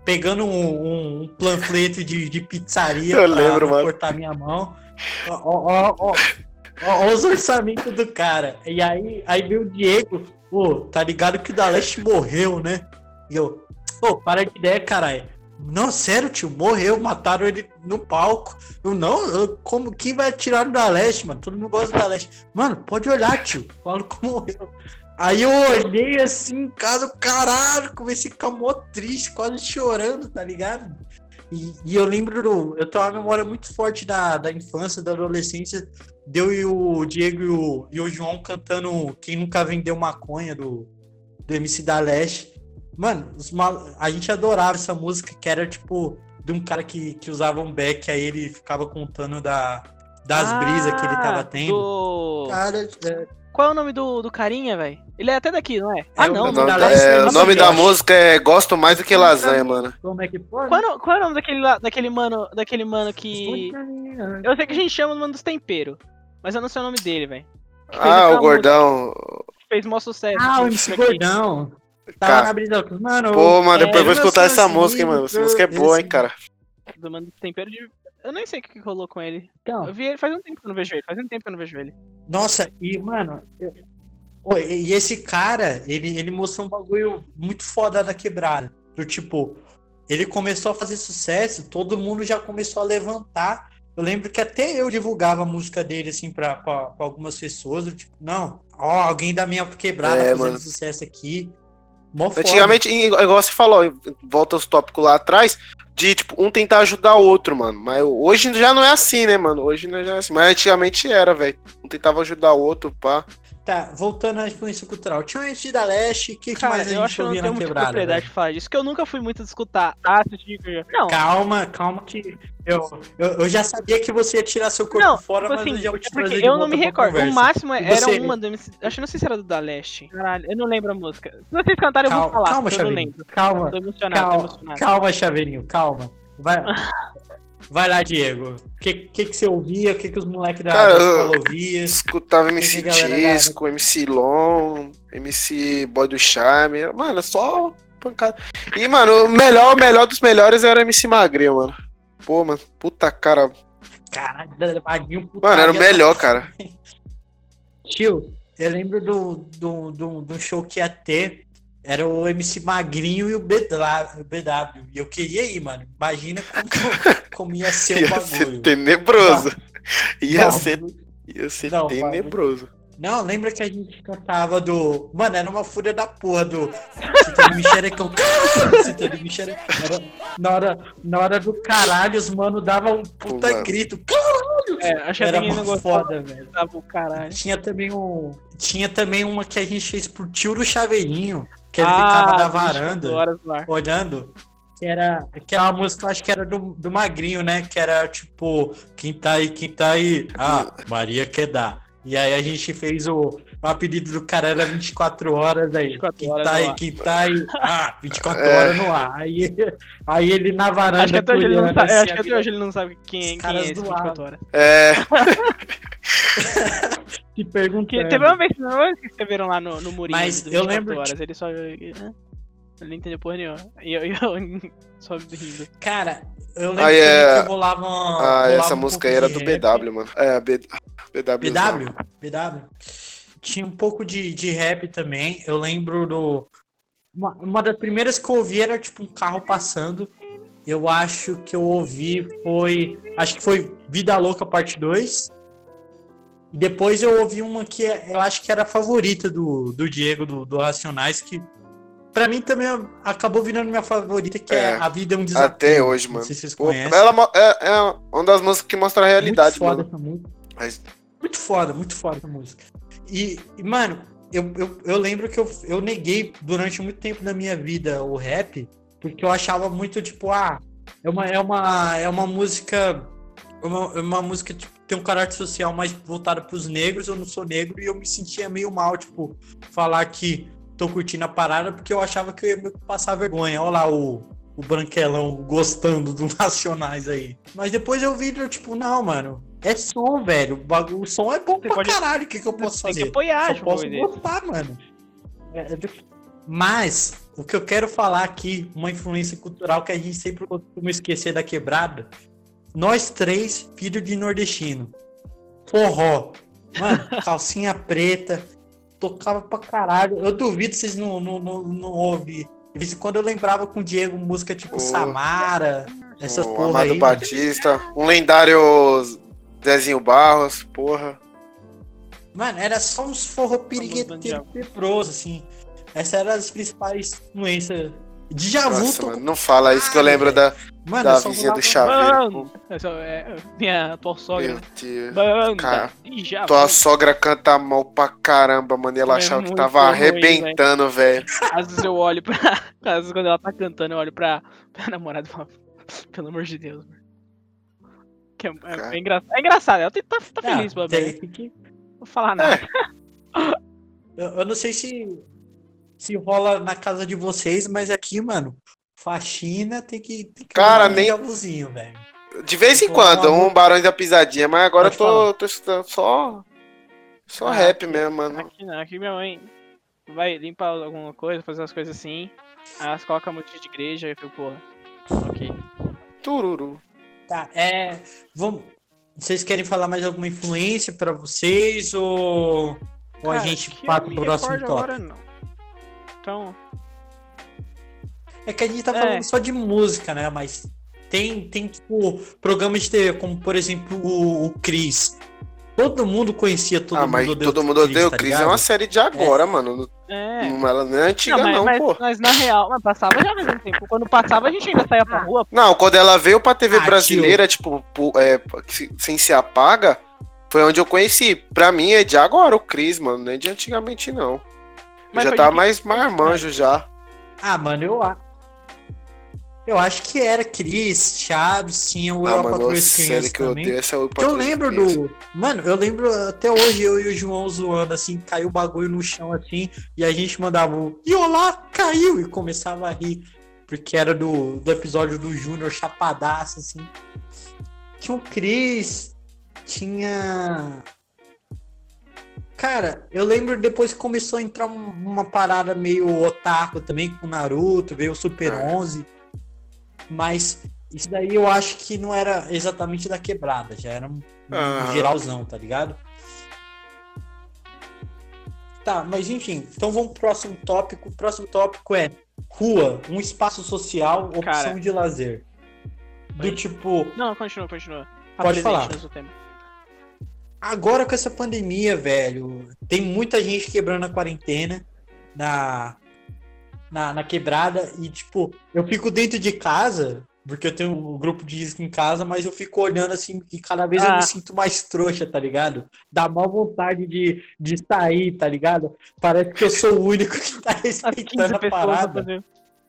pegando um, um, um panfleto de, de pizzaria eu pra, lembro, pra cortar minha mão. Ó, ó, ó, ó, os orçamentos do cara. E aí, aí veio o Diego, pô, tá ligado que o Daleste morreu, né? E eu, pô, para de ideia, caralho. Não, sério, tio, morreu, mataram ele no palco. Eu não, eu, como quem vai tirar da leste, mano? Todo mundo gosta da leste. Mano, pode olhar, tio. Falo como morreu. Aí eu olhei assim, cara, caralho, comecei a ficar mó triste, quase chorando, tá ligado? E, e eu lembro, do, eu tenho uma memória muito forte da, da infância, da adolescência, deu e o Diego e o, e o João cantando Quem Nunca Vendeu Maconha do, do MC da Leste. Mano, mal... a gente adorava essa música que era tipo de um cara que, que usava um back, aí ele ficava contando da, das ah, brisas que ele tava tendo. Do... Cara, é... Qual é o nome do, do carinha, velho? Ele é até daqui, não é? Ah, não. O nome, da, é, o nome da música é Gosto Mais do que Lasanha, mano. Como é que pode? Qual, qual é o nome daquele, daquele mano, daquele mano que. Eu sei que a gente chama o mano dos temperos. Mas eu não sei o nome dele, velho. Ah, o gordão. Fez maior sucesso. Ah, o MC Gordão. Tava cara, na brisa. Mano, pô, mano, depois é, eu vou escutar essa música, hein, mano. Essa música é boa, hein, cara. Do Mano Tempero de. Eu nem sei o que rolou com ele. Então, eu vi ele faz um tempo que eu não vejo ele. Faz um tempo que eu não vejo ele. Nossa, e, mano. Eu... e esse cara, ele, ele mostrou um bagulho muito foda da quebrada. Do tipo, ele começou a fazer sucesso, todo mundo já começou a levantar. Eu lembro que até eu divulgava a música dele, assim, pra, pra, pra algumas pessoas. tipo, não, ó, alguém da minha quebrada é, fazendo mano. sucesso aqui. Mó Antigamente, foda. igual você falou, volta os tópicos lá atrás, de tipo, um tentar ajudar o outro, mano. Mas hoje já não é assim, né, mano? Hoje não é assim. Mas antigamente era, velho. Um tentava ajudar o outro, pá. Tá, voltando à influência cultural. Tinha o MC da Leste, o que, Cara, mais a gente eu acho que eu não tenho muita propriedade de falar disso, que eu nunca fui muito de escutar. Ah, Não. Calma, calma que eu, eu, eu, já sabia que você ia tirar seu corpo não, fora, tipo mas assim, eu já te é trazer Eu não me recordo. O máximo era você... uma do MC... Acho que não sei se era do da Leste. Caralho, eu não lembro a música. Se vocês cantarem, eu vou falar. Calma, Chaveirinho. Calma. Tô emocionado, calma, tô emocionado. Calma, Chaveirinho, calma. Vai. Vai lá, Diego. O que, que, que você ouvia? O que, que os moleques da Cara, escola ouviam? Escutava MC Disco, MC Long, MC Boy do Charme. Mano, só pancada. E, mano, o melhor, o melhor dos melhores era MC Magrinho, mano. Pô, mano, puta cara. Caralho, Magrinho, puta Mano, era o melhor, cara. Tio, eu lembro do, do, do, do show que ia ter era o MC Magrinho e o BW. E eu queria ir, mano. Imagina como, como ia ser o bagulho. Ser tenebroso. Ia não, ser, ia ser não, tenebroso. Não, lembra que a gente cantava do. Mano, era uma fúria da porra do. Cita de Mexerecão. Cita de Mexerecão. Na hora, na hora do caralho, os mano davam um puta Pô, grito. Caralho! É, achei era uma foda, velho. Tava o caralho. Tinha também um. Tinha também uma que a gente fez pro tio do Chaveirinho. Que ele ah, ficava na varanda olhando. Que era, que era uma música, eu acho que era do, do Magrinho, né? Que era tipo, quem tá aí, quem tá aí? Ah, Maria quer dar. E aí a gente fez o, o apelido do cara era 24 horas aí. 24 quem horas tá no aí, ar. quem tá aí. Ah, 24 É. horas no ar. Aí, aí ele na varanda. Acho que até hoje ele não sabe, assim, acho que a até hoje ele não sabe quem, Os quem é esse do 24 horas. É, se perguntando. Que teve uma vez vez que escreveram lá no, no murinho Mas eu 24 lembro, horas, ele só... Ele não entendeu porra nenhuma. E eu, eu só rindo. Cara, eu lembro Aí que é- eu rolava. ah, rolava essa um música aí era do rap. BW, mano. É, B, BW. BW? BW? Tinha um pouco de, de rap também. Eu lembro do. Uma, uma das primeiras que eu ouvi era tipo um carro passando. Eu acho que eu ouvi foi. Acho que foi Vida Louca Parte 2. E depois eu ouvi uma que é- eu acho que era a favorita do, do Diego, do, do Racionais, que pra mim também acabou virando minha favorita, que é, É, A Vida é um Desafio. Até hoje, Não mano. sei se vocês Pô, conhecem. ela é, é uma das músicas que mostra a realidade, muito foda mano. essa música. Mas- Muito foda, muito foda essa música. E, e, mano, eu, eu, eu lembro que eu, eu neguei durante muito tempo na minha vida o rap, porque eu achava muito, tipo, ah, é uma, é uma, é uma música. é Uma, é uma música que tem um caráter social mais voltado pros negros, eu não sou negro, e eu me sentia meio mal, tipo, falar que tô curtindo a parada, porque eu achava que eu ia passar vergonha. Olha lá o, o branquelão gostando do Nacionais aí. Mas depois eu vi, eu, tipo, não, mano. É som, velho. O, som é bom Você pra pode- caralho. O que, que eu posso Tem que fazer? apoiar, Só posso gostar, mano. É, é Mas, o que eu quero falar aqui, uma influência cultural que a gente sempre costuma esquecer da quebrada. Nós três, filho de nordestino. Forró. Mano, calcinha preta. Tocava pra caralho. Eu duvido vocês não, não, não, não ouvir. De vez em quando eu lembrava com o Diego música tipo Ô. Samara, essas o porra Amado aí. Batista, um lendário Zezinho Barros, porra. Mano, era só uns forró Famoso pirigueteiro diabo. leproso, assim. Essas eram as principais influências. Djavu Nossa, mano, não fala isso que eu lembro da, Mano, da vizinha do Chaveiro. Mano, essa é minha atual sogra. Meu Deus. Banda. Cara, Tua sogra canta mal pra caramba, mano. E ela É achava que tava ruim, arrebentando, velho. Às vezes eu olho pra. Às vezes quando ela tá cantando, eu olho pra, pra namorada e falo, pelo amor de Deus, mano. Que é, é, é engra- é engraçado, ela tá, tá Ah, feliz, tem que- Não vou falar nada. Eu, eu não sei se, se rola na casa de vocês, mas aqui, mano, faxina tem que. Tem que Cara, nem- Djavuzinho, velho. De vez em quando, um Barões da Pisadinha, mas agora eu tô, falar. tô escutando só. Só Ah, rap mesmo, mano. Aqui não, aqui minha mãe vai limpar alguma coisa, fazer umas coisas assim. Aí elas colocam música de igreja e eu fico, porra. Ok. Tururu. Tá, é. Vamos. Vocês querem falar mais alguma influência pra vocês ou, ou a Cara, gente que eu passa pro próximo tópico? agora, não. Então, É que a gente tá É. falando só de música, né? Mas tem, tem tipo, programas de TV, como por exemplo o, o Cris. Todo mundo conhecia todo ah, mundo. mas todo mundo odeia o tá Cris. É uma série de agora, mano. é. Não, ela não é antiga, Não, mas, não, mas- pô. mas na real, mas passava já ao mesmo tempo. Quando passava, a gente ainda saía pra rua. Não, quando ela veio pra TV Ah, brasileira, tipo, pu- é, se- sem ser apaga, foi onde eu conheci. Pra mim é de agora o Cris, mano. Não é de antigamente, não. Mas já de- mais marmanjo já. Ah, mano, eu acho. Eu acho que era Cris, Chaves, tinha o Ah, Europa mano, Cruz Criança que eu também. odeio essa é eu lembro do. Mano, eu lembro até hoje eu e o João zoando assim, caiu o bagulho no chão assim, e a gente mandava o Iolá caiu e começava a rir. Porque era do, do episódio do Júnior chapadaço, assim. Tinha o Cris, tinha. Cara, eu lembro depois que começou a entrar um- uma parada meio otaku também com Naruto, veio o Super É. 11. Mas isso daí eu acho que não era exatamente da quebrada, já era um, um Aham. geralzão, tá ligado? Tá, mas enfim, então vamos pro próximo tópico. O próximo tópico é rua, um espaço social, opção Cara. de lazer. Do Oi. tipo, Não, continua, continua. Pode falar. Agora com essa pandemia, velho, tem muita gente quebrando a quarentena na, na, na quebrada e, tipo, eu fico dentro de casa, porque eu tenho um grupo de risco em casa, mas eu fico olhando assim e cada vez eu Ah. me sinto mais trouxa, tá ligado? Dá mal vontade de, de sair, tá ligado? Parece que eu sou o único que tá As 15 respeitando a parada.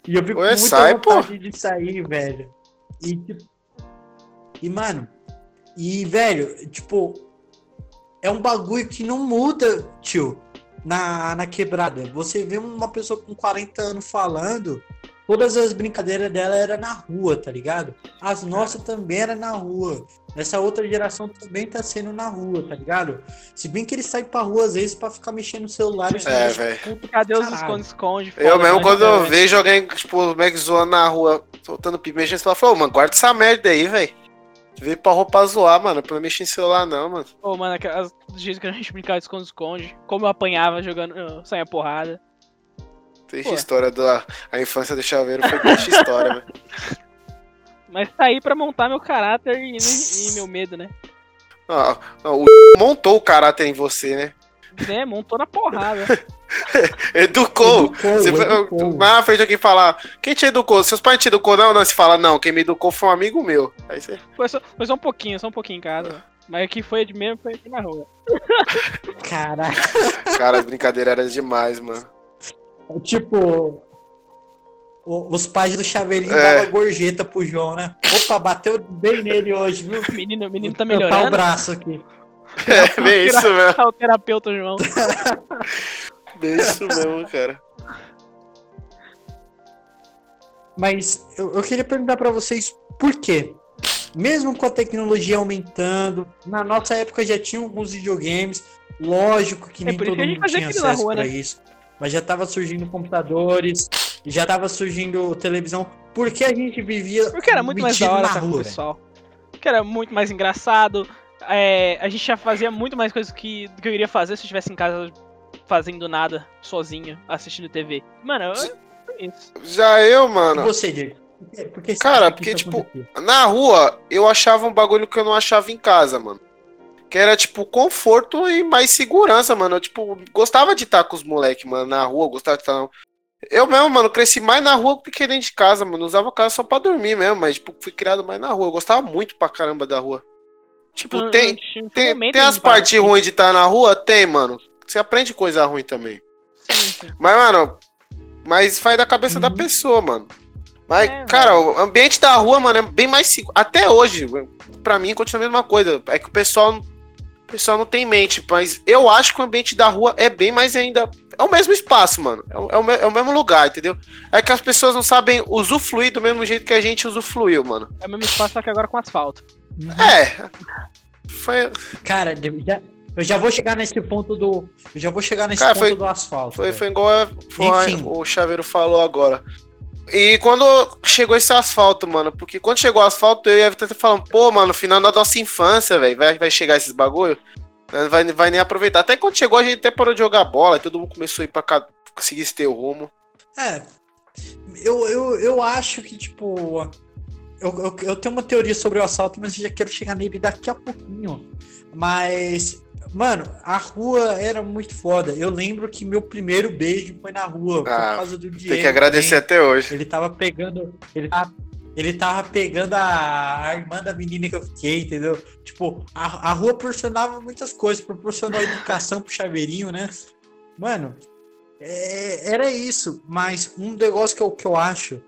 E eu fico Ué, com muita sai, vontade de sair, velho. E, tipo, e, mano, e, velho, tipo, é um bagulho que não muda, tio, na, na quebrada. Você vê uma pessoa com 40 anos falando, todas as brincadeiras dela era na rua, tá ligado? As nossas também era na rua. Essa outra geração também tá sendo na rua, tá ligado? Se bem que eles saem pra rua às vezes pra ficar mexendo no celular. É, velho. Cadê os esconde-esconde? Eu mesmo, quando eu vejo alguém, tipo, o Mac zoando na rua, soltando celular, eu falo, "Ô, mano, guarda essa merda aí, velho. Veio pra roupa zoar, mano, pra não mexer em celular, não, mano. Pô, mano, aquelas- do jeito que a gente brincava de esconde-esconde, como eu apanhava jogando, eu saia porrada. Triste Pô. história da a infância do Chaveiro foi triste história, velho. Mas tá aí pra montar meu caráter e, e meu medo, né? Ah, ah, o montou o caráter em você, né? É, montou na porrada. Educou. Educou, Você educou. mais na frente alguém falar, quem te educou? Seus pais te educou? Não, não, você fala, não, quem me educou foi um amigo meu. Aí você. Foi só, foi só um pouquinho, só um pouquinho em casa. Mas aqui foi de mesmo, foi aqui na rua. Caraca. Cara, as brincadeiras eram demais, mano. Tipo, o- os pais do Chaveirinho É. davam gorjeta pro João, né? Opa, bateu bem nele hoje, viu? O menino, o menino tá Vou cortar o melhorando. braço aqui. É, bem isso mesmo. O terapeuta João. Bem isso mesmo, cara. Mas eu, eu queria perguntar pra vocês por quê? Mesmo com a tecnologia aumentando, na nossa época já tinha alguns videogames, lógico que É nem por isso todo que mundo tinha acesso rua, pra né? isso. Mas já tava surgindo computadores, já tava surgindo televisão. Por que a gente vivia Porque era muito mais da hora na estar com o rua, pessoal. Porque era muito mais engraçado. É, a gente já fazia muito mais coisas que, do que eu iria fazer se eu estivesse em casa fazendo nada, sozinho, assistindo TV. Mano, eu, é isso. Já eu, E mano, você, Diego? Por que- por que você Cara, porque, tipo, na rua, eu achava um bagulho que eu não achava em casa, mano. Que era, tipo, conforto e mais segurança, mano. Eu, tipo, gostava de estar com os moleques, mano, na rua, gostava de estar. na- Eu mesmo, mano, cresci mais na rua do que dentro de casa, mano. Usava casa só pra dormir mesmo, mas, tipo, fui criado mais na rua. Eu gostava muito pra caramba da rua. Tipo, Não- tem, não tem, tem as partes assim. ruins de estar na rua? Tem, mano. Você aprende coisa ruim também. Sim, sim. Mas, mano, mas faz da cabeça da Uhum. pessoa, mano. Mas, É, cara, o ambiente da rua, mano, é bem mais seguro. Até hoje, pra mim, continua a mesma coisa. É que o pessoal, o pessoal não tem mente, mas eu acho que o ambiente da rua é bem mais ainda. É o mesmo espaço, mano. É o, é o é o mesmo lugar, entendeu? É que as pessoas não sabem usufruir do mesmo jeito que a gente usufruiu, mano. É o mesmo espaço, só que agora com asfalto. É. Foi, Cara, eu já, eu já vou chegar nesse ponto do. Eu já vou chegar nesse Cara, ponto foi- do asfalto. Foi, foi igual a- foi o Chaveiro falou agora. E quando chegou esse asfalto, mano, porque quando chegou o asfalto, eu e a Everton tá falando, pô, mano, final da nossa infância, velho, vai, vai chegar esses bagulho, vai, vai nem aproveitar. Até quando chegou, a gente até parou de jogar bola, e todo mundo começou a ir pra cá, seguir esse teu rumo. É. Eu, eu, eu acho que, tipo. Eu, eu, eu tenho uma teoria sobre o assalto, mas eu já quero chegar nele daqui a pouquinho. Mas. Mano, a rua era muito foda. Eu lembro que meu primeiro beijo foi na rua, por Ah, causa do Diego. Tem que agradecer também. até hoje. Ele tava pegando. Ele tava, ele tava pegando a, a irmã da menina que eu fiquei, entendeu? Tipo, a, a rua proporcionava muitas coisas, proporcionou educação pro chaveirinho, né? Mano, é- era isso. Mas um negócio que eu, que eu acho.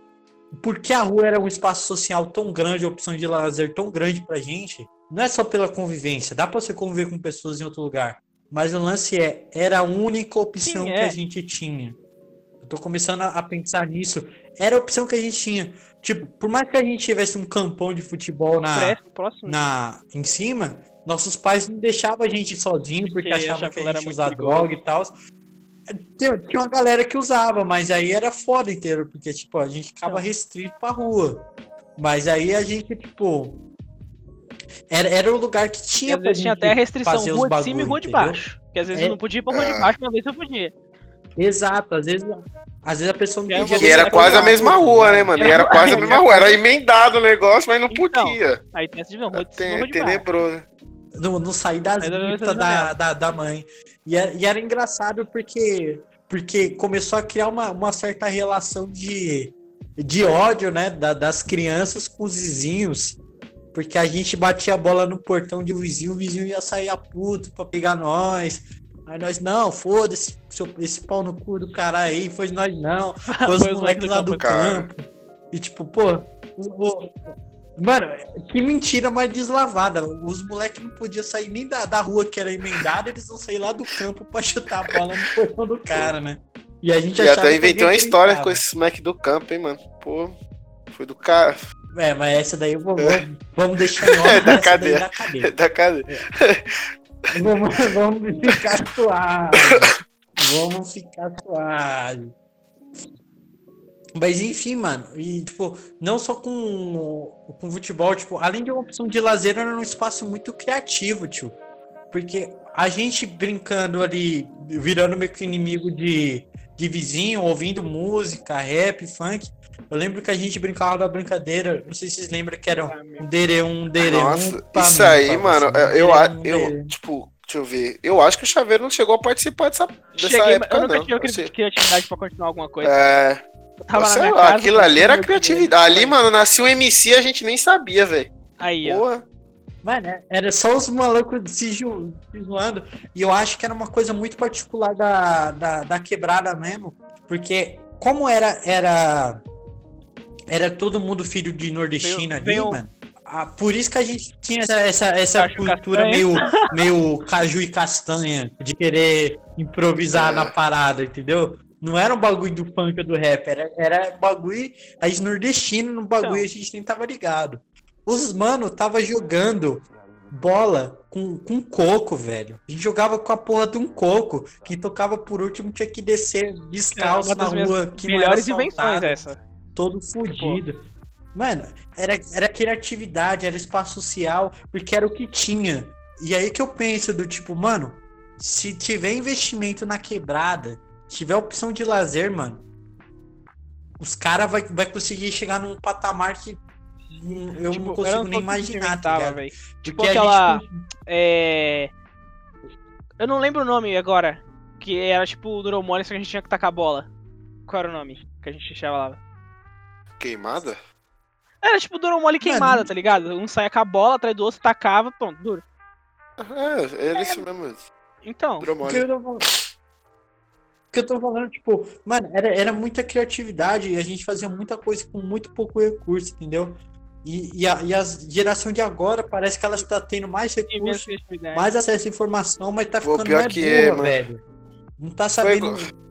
Porque a rua era um espaço social tão grande, opção de lazer tão grande pra gente, não é só pela convivência, dá pra você conviver com pessoas em outro lugar. Mas o lance é, era a única opção Sim, que é. a gente tinha. Eu tô começando a, pensar nisso. Era a opção que a gente tinha. Tipo, por mais que a gente tivesse um campão de futebol na, próximo. na, em cima, nossos pais não deixavam a gente sozinho porque Porque achavam achava que que a era gente usava perigoso. droga e tal. Tinha, tinha uma galera que usava, mas aí era foda inteiro, porque, tipo, a gente ficava Não. restrito pra rua. Mas aí a gente, tipo. Era, era o lugar que tinha. às vezes tinha até a restrição, rua de cima e rua de entendeu? baixo. Porque às vezes É. eu não podia ir pra rua de baixo, uma vez eu podia. Exato, às vezes. Às vezes a pessoa não Que podia Que era Era quase a mesma rua, né, mano? E era quase a mesma rua. Era emendado o negócio, mas não Então, podia. Aí tem essa rua de cima Tem, rua de baixo. tenebroso. não, não sair das da, da, da mãe. E era, e era engraçado porque, porque começou a criar uma, uma certa relação de, de ódio, né? da- das crianças com os vizinhos. Porque a gente batia a bola no portão de um vizinho, o vizinho ia sair a puto pra pegar nós. Aí nós, não, foda-se, esse pau no cu do caralho aí, foi nós não. Foi os moleques lá do campo. Cara. campo. E tipo, pô, o- Mano, que mentira mais deslavada. Os moleques não podiam sair nem da, da rua que era emendada, eles vão sair lá do campo pra chutar a bola no portão do cara, né? E a gente e até inventei uma história com esse moleque do campo, hein, mano. Pô, foi do cara. É, mas essa daí vamos, vamos deixar em ordem. É da cadeia. da cadeia. É da cadeia. É. Vamos, vamos ficar suave. Vamos ficar suave. Mas enfim, mano, e tipo, não só com, com futebol, tipo, além de uma opção de lazer, era um espaço muito criativo, tio. Porque a gente brincando ali, virando meio que inimigo de, de vizinho, ouvindo música, rap, funk. Eu lembro que a gente brincava da brincadeira, não sei se vocês lembram que era um dere um dere Nossa, isso aí, mano, eu, eu, eu, tipo, deixa eu ver, eu acho que o Chaveiro não chegou a participar dessa, dessa Cheguei, época, eu nunca não. tive criatividade pra continuar alguma coisa. É... Tava Sei lá, casa, aquilo ali era criatividade. Ali, mano, nasceu um MC a gente nem sabia, velho. Aí, Porra. ó. Mano, era só os malucos se, zoando. E eu acho que era uma coisa muito particular da, da, da quebrada mesmo. Porque como era era era todo mundo filho de nordestino ali, veio... mano. Ah, por isso que a gente tinha essa, essa, essa cultura meio, meio caju e castanha de querer improvisar é. na parada, entendeu? Não era um bagulho do funk do rap, era, era bagulho as nordestino no bagulho então. a gente nem tava ligado. Os mano tava jogando bola com, com coco, velho. A gente jogava com a porra de um coco. Quem tocava por último tinha que descer descalço é na rua. Que melhores invenções essa. Todo fudido. Mano, era, era criatividade, era espaço social, porque era o que tinha. E aí que eu penso do tipo, mano, se tiver investimento na quebrada, tiver opção de lazer, mano, os caras vai, vai conseguir chegar num patamar que eu tipo, não consigo eu não nem imaginar, tá Tipo aquela. Gente... É... Eu não lembro o nome agora. Que era tipo Durou Mole, só que a gente tinha que tacar a bola. Qual era o nome que a gente chamava? Queimada? Era tipo Durou Mole queimada, Mano. tá ligado? Um saia com a bola atrás do outro, tacava, pronto, duro. É, era isso mesmo. Então. Durou Mole que eu tô falando, tipo, mano, era, era muita criatividade e a gente fazia muita coisa com muito pouco recurso, entendeu? E, e, a, e a geração de agora parece que ela está tendo mais recursos, mais acesso à informação, mas tá ficando mais que é, burra, é, velho. Não tá sabendo. Foi...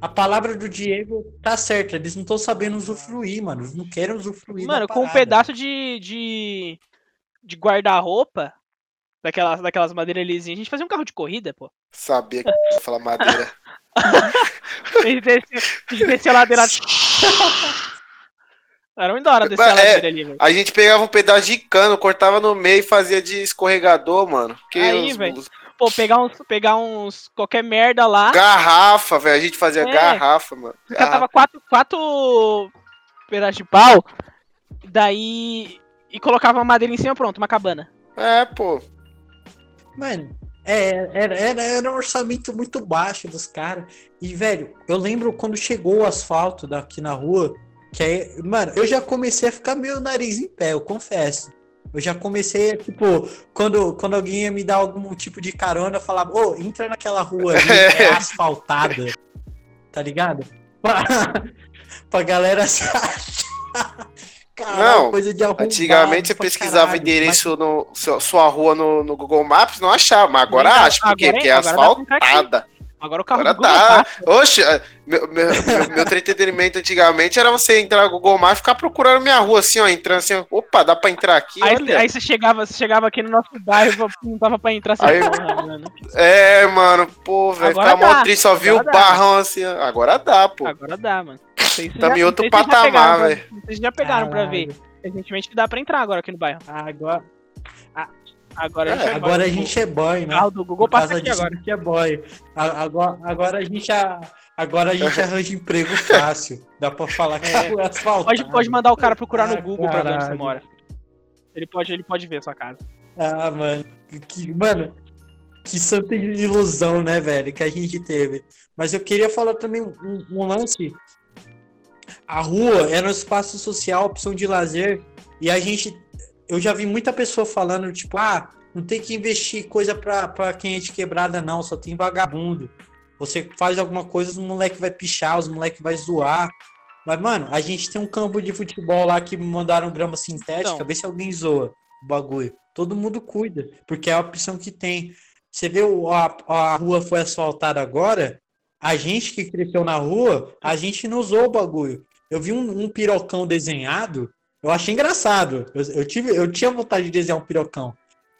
A palavra do Diego tá certa, eles não estão sabendo usufruir, mano. Eles não querem usufruir. Mano, com um pedaço de, de, de guarda-roupa, daquelas, daquelas madeiras lisinhas, a gente fazia um carro de corrida, pô. Sabia que ia falar madeira. a gente desceu, a ladeira. Era muito da hora descer a ladeira é, ali, velho. A gente pegava um pedaço de cano, cortava no meio e fazia de escorregador, mano. Que Aí, velho. Pô, pegar uns, pegar uns. qualquer merda lá. Garrafa, velho. A gente fazia é, garrafa, mano. Garrafa. Catava quatro, quatro pedaços de pau. Daí. E colocava uma madeira em cima, pronto, uma cabana. É, pô. Mano, é, era, era, era um orçamento muito baixo dos caras. E, velho, eu lembro quando chegou o asfalto daqui na rua, que aí, mano, eu já comecei a ficar meio nariz em pé, eu confesso. Eu já comecei, tipo, quando, quando alguém ia me dar algum tipo de carona, eu falava, ô, oh, entra naquela rua ali, é asfaltada. Tá ligado? Pra, pra galera se achar Caralho, não, coisa de antigamente você pesquisava caralho, endereço mas... no sua rua no, no, Google Maps, não achava, mas agora então, acha, porque, porque é asfaltada. Agora o carro agora tá. Oxe, é, meu, meu, meu, meu entretenimento antigamente era você entrar no Google Maps e ficar procurando minha rua assim, ó, entrando assim, opa, dá pra entrar aqui. Aí, aí você, chegava, você chegava aqui no nosso bairro, não dava pra entrar assim. Aí, mano. É, mano, pô, velho, ficava mó triste, só viu o barrão assim. Agora dá, pô. Agora dá, mano. Tá em outro patamar, velho. Vocês já pegaram Caralho. pra ver. Recentemente que dá pra entrar agora aqui no bairro. Agora. Agora, é, a, gente é agora a gente é boy, né? Ah, do Google passa aqui agora. Que é boy. Agora, agora a gente a, agora a gente arranja emprego fácil. Dá pra falar que é, é. Pode, pode mandar o cara procurar no Google caralho. pra onde você mora. Ele pode, ele pode ver a sua casa. Ah, mano. Que, mano, que santa ilusão, né, velho, que a gente teve. Mas eu queria falar também um, um lance a rua era um espaço social, opção de lazer, e a gente. Eu já vi muita pessoa falando, tipo, ah, não tem que investir coisa pra, pra quem é de quebrada, não, só tem vagabundo. Você faz alguma coisa, os moleque vai pichar, os moleque vai zoar. Mas, mano, a gente tem um campo de futebol lá que mandaram grama sintética, Então. vê se alguém zoa o bagulho. Todo mundo cuida, porque é a opção que tem. Você vê a, a rua foi asfaltada agora, a gente que cresceu na rua, a gente não usou o bagulho. Eu vi um, um pirocão desenhado, eu achei engraçado. Eu, eu tive, eu tinha vontade de desenhar um pirocão.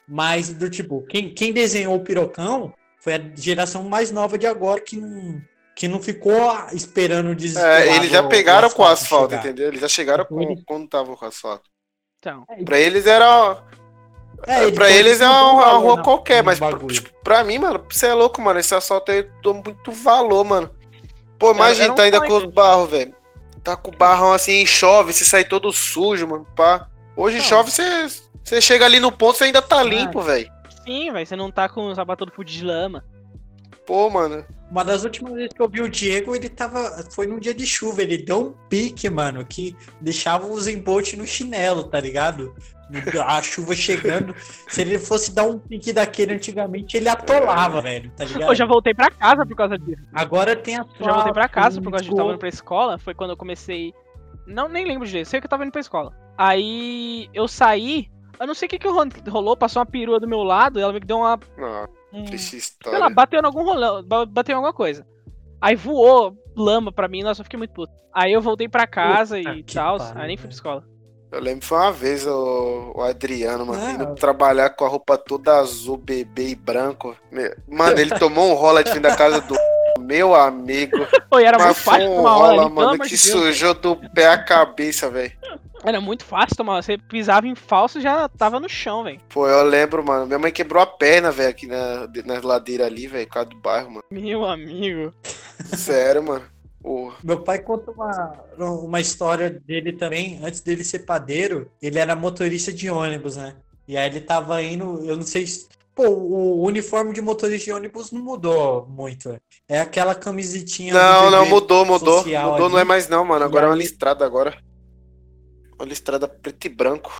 Mas, do tipo, quem, quem desenhou o pirocão foi a geração mais nova de agora que não, que não ficou esperando desesperado. É, eles já o- pegaram com o asfalto, chegar. entendeu? Eles já chegaram com, Eles- quando tava com o asfalto. Então, Pra eles era. É, pra eles é uma, uma rua na- qualquer, mas bagulho. tipo, pra mim, mano, você é louco, mano. Esse asfalto aí eu dou muito valor, mano. Pô, imagina, era um tá ainda com os barros, velho. Tá com o barrão assim, chove, você sai todo sujo, mano. Pá. Hoje Não. chove, você, você chega ali no ponto, você ainda tá Ah. limpo, velho. sim, velho, você não tá com o sapato todo fudido de lama. Pô, mano. Uma das últimas vezes que eu vi o Diego, ele tava. Foi num dia de chuva. Ele deu um pique, mano, que deixava os embotes no chinelo, tá ligado? A chuva chegando. Se ele fosse dar um pique daquele antigamente, ele atolava, velho, tá ligado? Eu já voltei pra casa por causa disso. Agora tem a Eu já voltei pra casa por causa de eu tava indo pra escola. Foi quando eu comecei. Não, nem lembro direito. Sei que eu tava indo pra escola. Aí eu saí. Eu não sei o que, que ro- rolou. Passou uma perua do meu lado. Ela me deu uma. Não, Um, triste sei história. lá, bateu em algum rolê. ba- Bateu em alguma coisa. Aí voou lama pra mim. Nossa, eu fiquei muito puto. Aí eu voltei pra casa Puta e tal. Aí nem fui pra escola. Eu lembro que foi uma vez o, o Adriano, mano, Ah. indo trabalhar com a roupa toda azul, bebê e branco. Mano, ele tomou um rola de fim da casa do meu amigo. Pô, e era muito Mas foi fácil um tomar ali, rola, pelo mano, que de Deus. sujou do pé à cabeça, velho. Era muito fácil tomar. Você pisava em falso e já tava no chão, velho. Pô, eu lembro, mano. Minha mãe quebrou a perna, velho, aqui na, na ladeira ali, velho, por causa do bairro, mano. Meu amigo. Sério, mano. Porra. Meu pai conta uma, uma história dele também. Antes dele ser padeiro, ele era motorista de ônibus, né? E aí ele tava indo, eu não sei se. Pô, o uniforme de motorista de ônibus não mudou muito. É aquela camisetinha. do Não, não, mudou, mudou. Mudou, não é ali. mais não, mano. Agora é uma aí- listrada agora. Uma listrada preto e branco.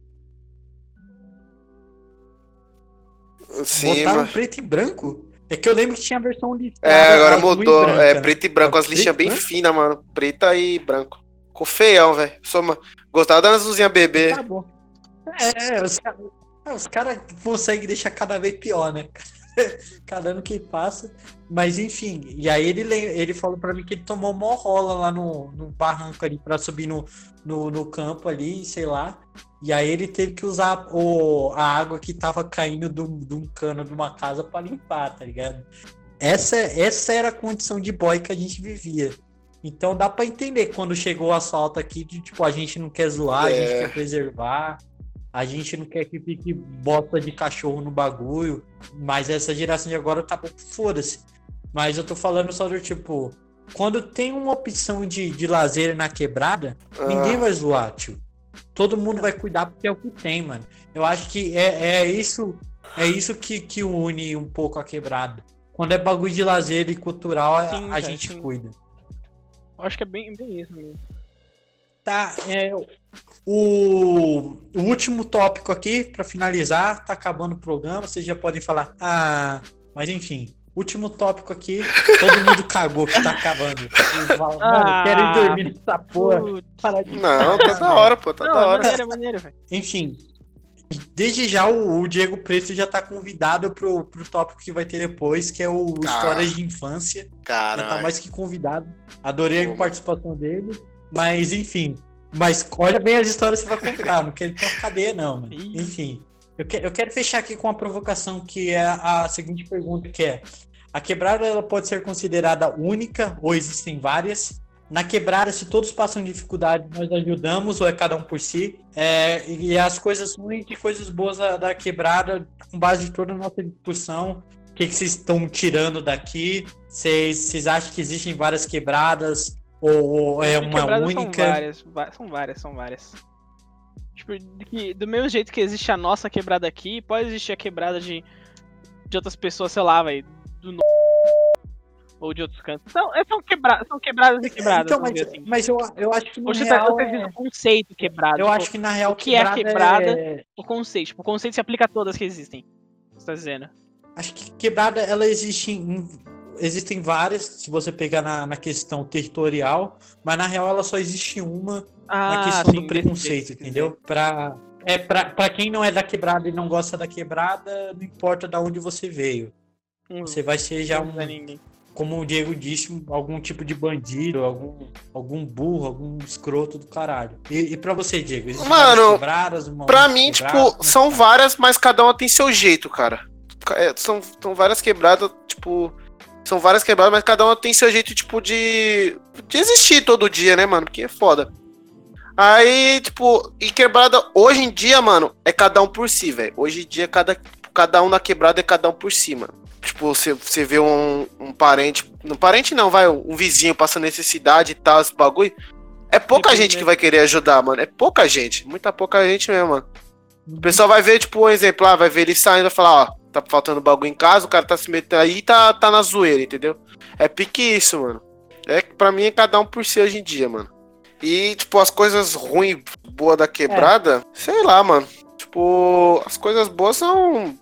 Sim, Botaram mano. preto e branco? É que eu lembro que tinha a versão de. É, agora mudou. branca, é né? preto e branco, É as e bem branco? finas, mano. Preta e branco. Ficou feião, velho. Uma... Gostava da azulzinha bebê. Tá bom. É, os caras os cara conseguem deixar cada vez pior, né? Cada ano que passa. Mas enfim, e aí ele, ele falou pra mim que ele tomou mó rola lá no, no barranco ali pra subir no, no, no campo ali, sei lá. E aí ele teve que usar o, a água que tava caindo de um cano de uma casa pra limpar, tá ligado? Essa, essa era a condição de boy que a gente vivia. Então dá pra entender quando chegou o assalto aqui, de tipo, a gente não quer zoar, a gente É. quer preservar, a gente não quer que fique bosta de cachorro no bagulho, mas essa geração de agora tá pouco foda-se. Mas eu tô falando só do tipo, quando tem uma opção de, de lazer na quebrada, ninguém Ah, vai zoar, tio. Todo mundo vai cuidar porque é o que tem, mano. Eu acho que é, é isso é isso que, que une um pouco a quebrada. Quando é bagulho de lazer e cultural, a- Sim, a, cara, gente sim. cuida. Eu acho que é bem, bem isso mesmo. Tá, é, o, o último tópico aqui, pra finalizar, tá acabando o programa, vocês já podem falar. Ah, mas enfim, último tópico aqui, todo mundo cagou que tá acabando. Fala, Mano, quero ir dormir nessa porra. Para de Não, tá da hora, pô, tá Não, da hora. maneiro, é maneiro, velho. Enfim, desde já o, o Diego Preto já tá convidado pro, pro tópico que vai ter depois, que é o Ah. Histórias de Infância. Já tá mais que convidado. Adorei a participação dele, mas enfim. Mas olha bem as histórias que você vai contar, não quero ter uma cadeia, não, mano. Enfim. Eu, que- eu quero fechar aqui com uma provocação que é a seguinte pergunta, que é a quebrada ela pode ser considerada única ou existem várias? Na quebrada, se todos passam dificuldade, nós ajudamos ou é cada um por si? É, e as coisas ruins e coisas boas da, da quebrada, com base de toda a nossa discussão, o que, que vocês estão tirando daqui? Vocês, vocês acham que existem várias quebradas? Ou, ou é uma única? São várias, são várias, são várias. Tipo, do mesmo jeito que existe a nossa quebrada aqui, pode existir a quebrada de, de outras pessoas, sei lá, velho, do no... ou de outros cantos. São, é, são, quebra... são quebradas e quebradas, Então, mas, assim. mas eu, eu acho que na Hoje tá, real você é- o conceito quebrado. Eu tipo, acho que na real o que é quebrada? é- O conceito, tipo, o conceito se aplica a todas que existem. Você tá dizendo? Acho que quebrada ela existe em existem várias, se você pegar na, na questão territorial, mas na real ela só existe uma na Ah, questão sim, do preconceito, entendeu? Pra, é, pra quem não é da quebrada e não gosta da quebrada, não importa da onde você veio. Hum, Você vai ser já um, é ninguém. como o Diego disse, um- algum tipo de bandido, algum, algum burro, algum escroto do caralho. E, e pra você, Diego? Existem Mano, quebradas, uma- Pra mim, quebradas, tipo, são várias, mas cada uma tem seu jeito, cara. É, são, são várias quebradas, tipo. São várias quebradas, mas cada uma tem seu jeito, tipo, de. de existir todo dia, né, mano? Porque é foda. Aí, tipo, e quebrada, hoje em dia, mano, é cada um por si, velho. Hoje em dia, cada, cada um na quebrada é cada um por si, mano. Tipo, você, você vê um, um parente. Um parente não, vai, um vizinho passando necessidade e tal, esse bagulho. É pouca Depende, gente né? que vai querer ajudar, mano. É pouca gente. Muita pouca gente mesmo, mano. O pessoal vai ver, tipo, um exemplo, ah, vai ver ele saindo e vai falar, ó, tá faltando bagulho em casa, o cara tá se metendo aí e tá, tá na zoeira, entendeu? É pique isso, mano. É que pra mim é cada um por si hoje em dia, mano. E, tipo, as coisas ruins, boas da quebrada, sei lá, mano. Tipo, as coisas boas são.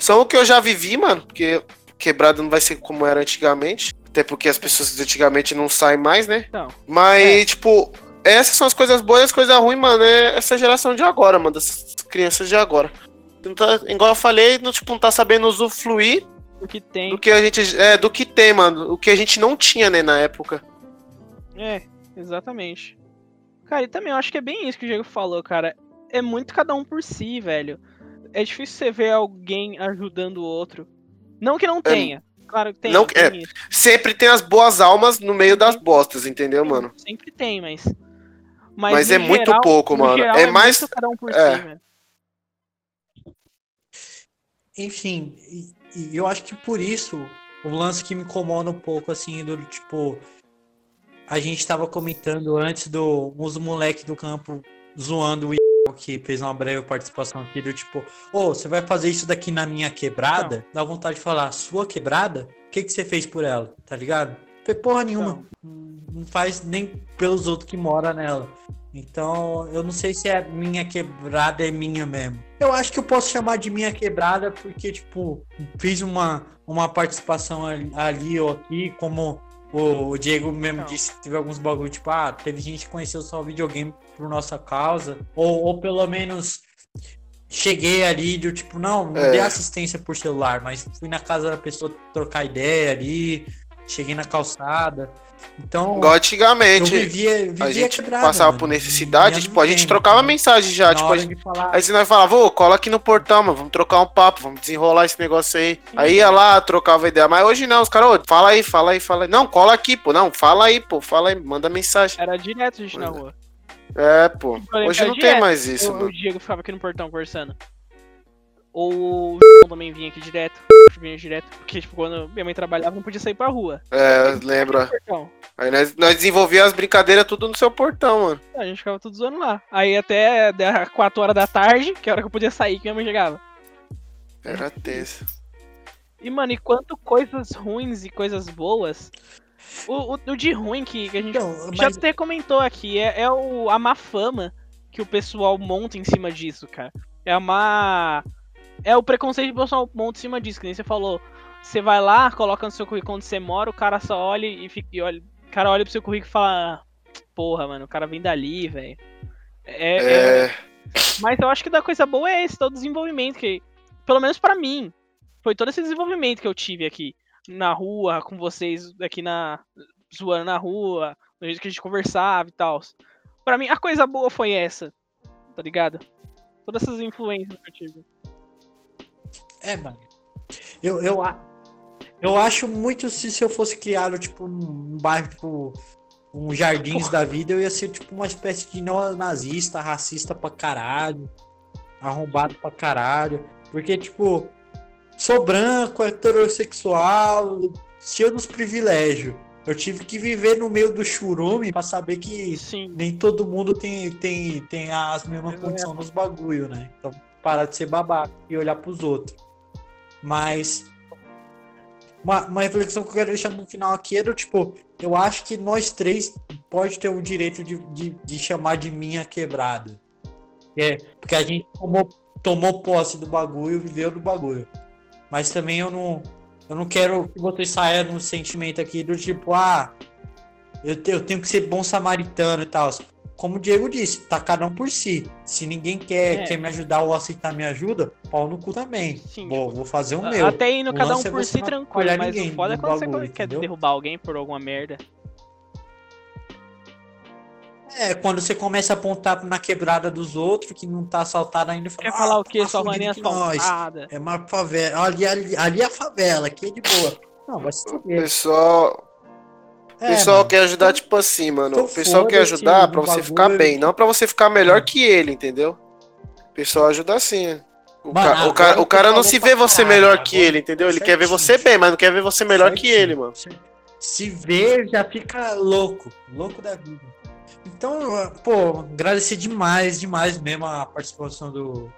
São o que eu já vivi, mano. Porque quebrada não vai ser como era antigamente. Até porque as pessoas antigamente não saem mais, né? Não. Mas, É. tipo, essas são as coisas boas e as coisas ruins, mano. É essa geração de agora, mano. Dessas crianças de agora. Não tá, igual eu falei, não, tipo, não tá sabendo usufruir O que tem. do que a gente. É, do que tem, mano. O que a gente não tinha, né, na época. É, exatamente. Cara, e também eu acho que é bem isso que o Diego falou, cara. É muito cada um por si, velho. É difícil você ver alguém ajudando o outro. Não que não tenha. Claro que tem. não- tem é, isso. Sempre tem as boas almas no meio das bostas, entendeu, mano? Sempre tem, mas. Mas no é muito geral- pouco, no mano. geral É mais- muito cada um por é. si. Enfim, e, e eu acho que por isso o lance que me incomoda um pouco, assim, do tipo. A gente tava comentando antes do moleque do campo zoando o Que fez uma breve participação aqui, do tipo, ô, você vai fazer isso daqui na minha quebrada? Dá vontade de falar, sua quebrada? O que, que você fez por ela? Tá ligado? Fez porra nenhuma. Não não faz nem pelos outros que moram nela. Então, eu não sei se é minha quebrada é minha mesmo. Eu acho que eu posso chamar de minha quebrada porque, tipo, fiz uma, uma participação ali, ali ou aqui, como o, o Diego mesmo Não. disse, teve alguns bagulho, tipo, ah, teve gente que conheceu só o videogame por nossa causa, ou, ou pelo menos cheguei ali, do tipo, não, não É. dei assistência por celular, mas fui na casa da pessoa trocar ideia ali, cheguei na calçada. Então, Igual eu antigamente. vivia, vivia A gente quebrada, passava mano. por necessidade, Vivia tipo, a gente tempo, trocava né? mensagem já, Na tipo, a gente- de falar, Aí você vai falar, vô, cola aqui no portão, mano, vamos trocar um papo, vamos desenrolar esse negócio aí. Aí ia lá, trocava ideia. Mas hoje não, os caras, ô, fala aí, fala aí, fala aí. Não, cola aqui, pô. Não, fala aí, pô, fala aí, manda mensagem. Era direto gente na rua. É, pô. Hoje que não era tem direto. mais isso, o, mano. o Diego ficava aqui no portão conversando. Ou o também vinha aqui direto. Vinha direto. Porque, tipo, quando minha mãe trabalhava, não podia sair pra rua. É, lembra. Aí nós, nós desenvolvíamos as brincadeiras tudo no seu portão, mano. A gente ficava tudo zoando lá. Aí até das 4 horas da tarde, que é a hora que eu podia sair, que minha mãe chegava. Era tenso. E, mano, e quanto coisas ruins e coisas boas. O, o, o de ruim que, que a gente Então, já mas- até comentou aqui é, é o, a má fama que o pessoal monta em cima disso, cara. É a má. É o preconceito que o pessoal monta em cima disso, que nem você falou. Você vai lá, coloca no seu currículo onde você mora, o cara só olha e fica. E olha, o cara olha pro seu currículo e fala. Porra, mano, o cara vem dali, velho. É, é- É, Mas eu acho que da coisa boa é esse, todo o desenvolvimento que. Pelo menos pra mim. Foi todo esse desenvolvimento que eu tive aqui. Na rua, com vocês aqui na. zoando na rua, no jeito que a gente conversava e tal. Pra mim, a coisa boa foi essa. Tá ligado? Todas essas influências que eu tive. É, mano. Eu, eu, eu acho muito se, se eu fosse criado, tipo, num bairro, tipo, um jardins da vida, eu ia ser, tipo, uma espécie de neonazista, racista pra caralho, arrombado pra caralho. Porque, tipo, sou branco, heterossexual, cheio dos privilégios. Eu tive que viver no meio do churume pra saber que Sim. nem todo mundo tem, tem, tem as mesmas É. condições nos bagulho, né? Então, parar de ser babaca e olhar pros outros. Mas. Uma, uma reflexão que eu quero deixar no final aqui era, tipo, eu acho que nós três pode ter o direito de, de, de chamar de minha quebrada. É, porque a gente tomou, tomou posse do bagulho, viveu do bagulho. Mas também eu não. Eu não quero que vocês saiam num sentimento aqui do tipo, ah, eu, eu tenho que ser bom samaritano e tal. Como o Diego disse, tá cada um por si. Se ninguém quer, É. quer me ajudar ou aceitar minha ajuda, pau no cu também. Sim, vou, tipo, vou fazer o meu. Até indo O cada um é por você si tranquilo, mas ninguém o foda é quando você bagulho, quer entendeu? derrubar alguém por alguma merda. É, quando você começa a apontar na quebrada dos outros, que não tá assaltado ainda, fala, Quer falar "Ah, o quê? tá Sua que nós. asfaltada. É uma favela. Ali, ali, ali é a favela, aqui é de boa. Não, vai se O fuder. pessoal, o É, pessoal mano. quer ajudar, tipo assim, mano. então O pessoal quer ajudar pra você bagulho. ficar bem, não pra você ficar melhor que ele, entendeu? O pessoal ajuda assim. O, Mano, ca- o cara, o cara não se vê você caralho, melhor que ele, entendeu? Ele certinho. quer ver você bem, mas não quer ver você melhor que ele, mano. Se vê, já fica louco. Louco da vida. Então, pô, agradecer demais, demais mesmo a participação do.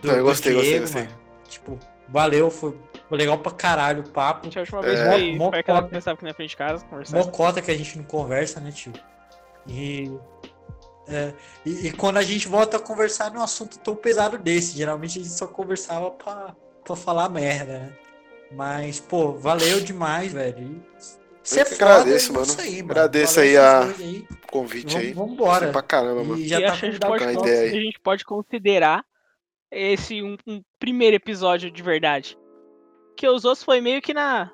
do Eu gostei, do gostei, Diego, gostei. mano. Tipo, valeu, foi, foi legal pra caralho o papo. A última É. vez foi aquela mó que pensava aqui na frente de casa, conversando. Mocota que a gente não conversa, né, tio? E, é, e, e quando a gente volta a conversar num assunto tão pesado desse, geralmente a gente só conversava pra, pra falar merda, né? Mas, pô, valeu demais, velho. Você Eu que agradeço, é mano. isso aí, mano. Agradeço Valeu aí a- aí. Convite aí. Vamos embora. Pra caramba, mano. E já e tá acho que a gente, pode, ideia aí. a gente pode considerar esse um, um primeiro episódio de verdade. Que os outros foi meio que na.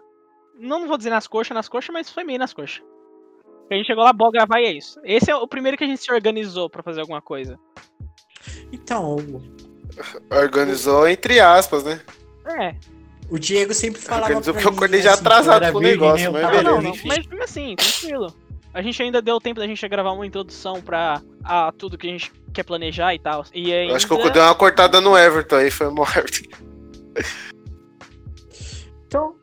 Não vou dizer nas coxas, nas coxas, mas foi meio nas coxas. A gente chegou lá, bom, gravar e é isso. Esse é o primeiro que a gente se organizou pra fazer alguma coisa. Então, Organizou entre aspas, né? É, o Diego sempre falava Organizou porque eu acordei já assim, atrasado com o negócio, né? Eu mas não, beleza, não, enfim. mas mesmo assim, tranquilo. A gente ainda deu tempo da gente gravar uma introdução pra a tudo que a gente quer planejar e tal. E ainda... Eu acho que eu dei uma cortada no Everton aí, foi mal Everton. Então.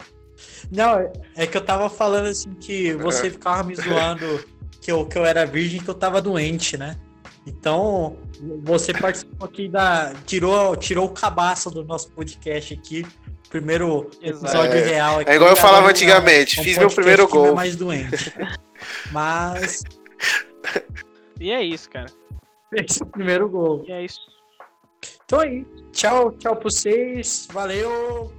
Não, é- é que eu tava falando assim que você ficava me zoando que eu, que eu era virgem que eu tava doente, né? Então, você participou aqui da. Tirou, tirou o cabaço do nosso podcast aqui. Primeiro episódio É, real aqui. É igual eu falava Agora antigamente, é um fiz meu primeiro é gol. mais doente. Mas. E é isso, cara. Esse é o primeiro gol. E é isso. Então aí, tchau, tchau pra vocês. Valeu.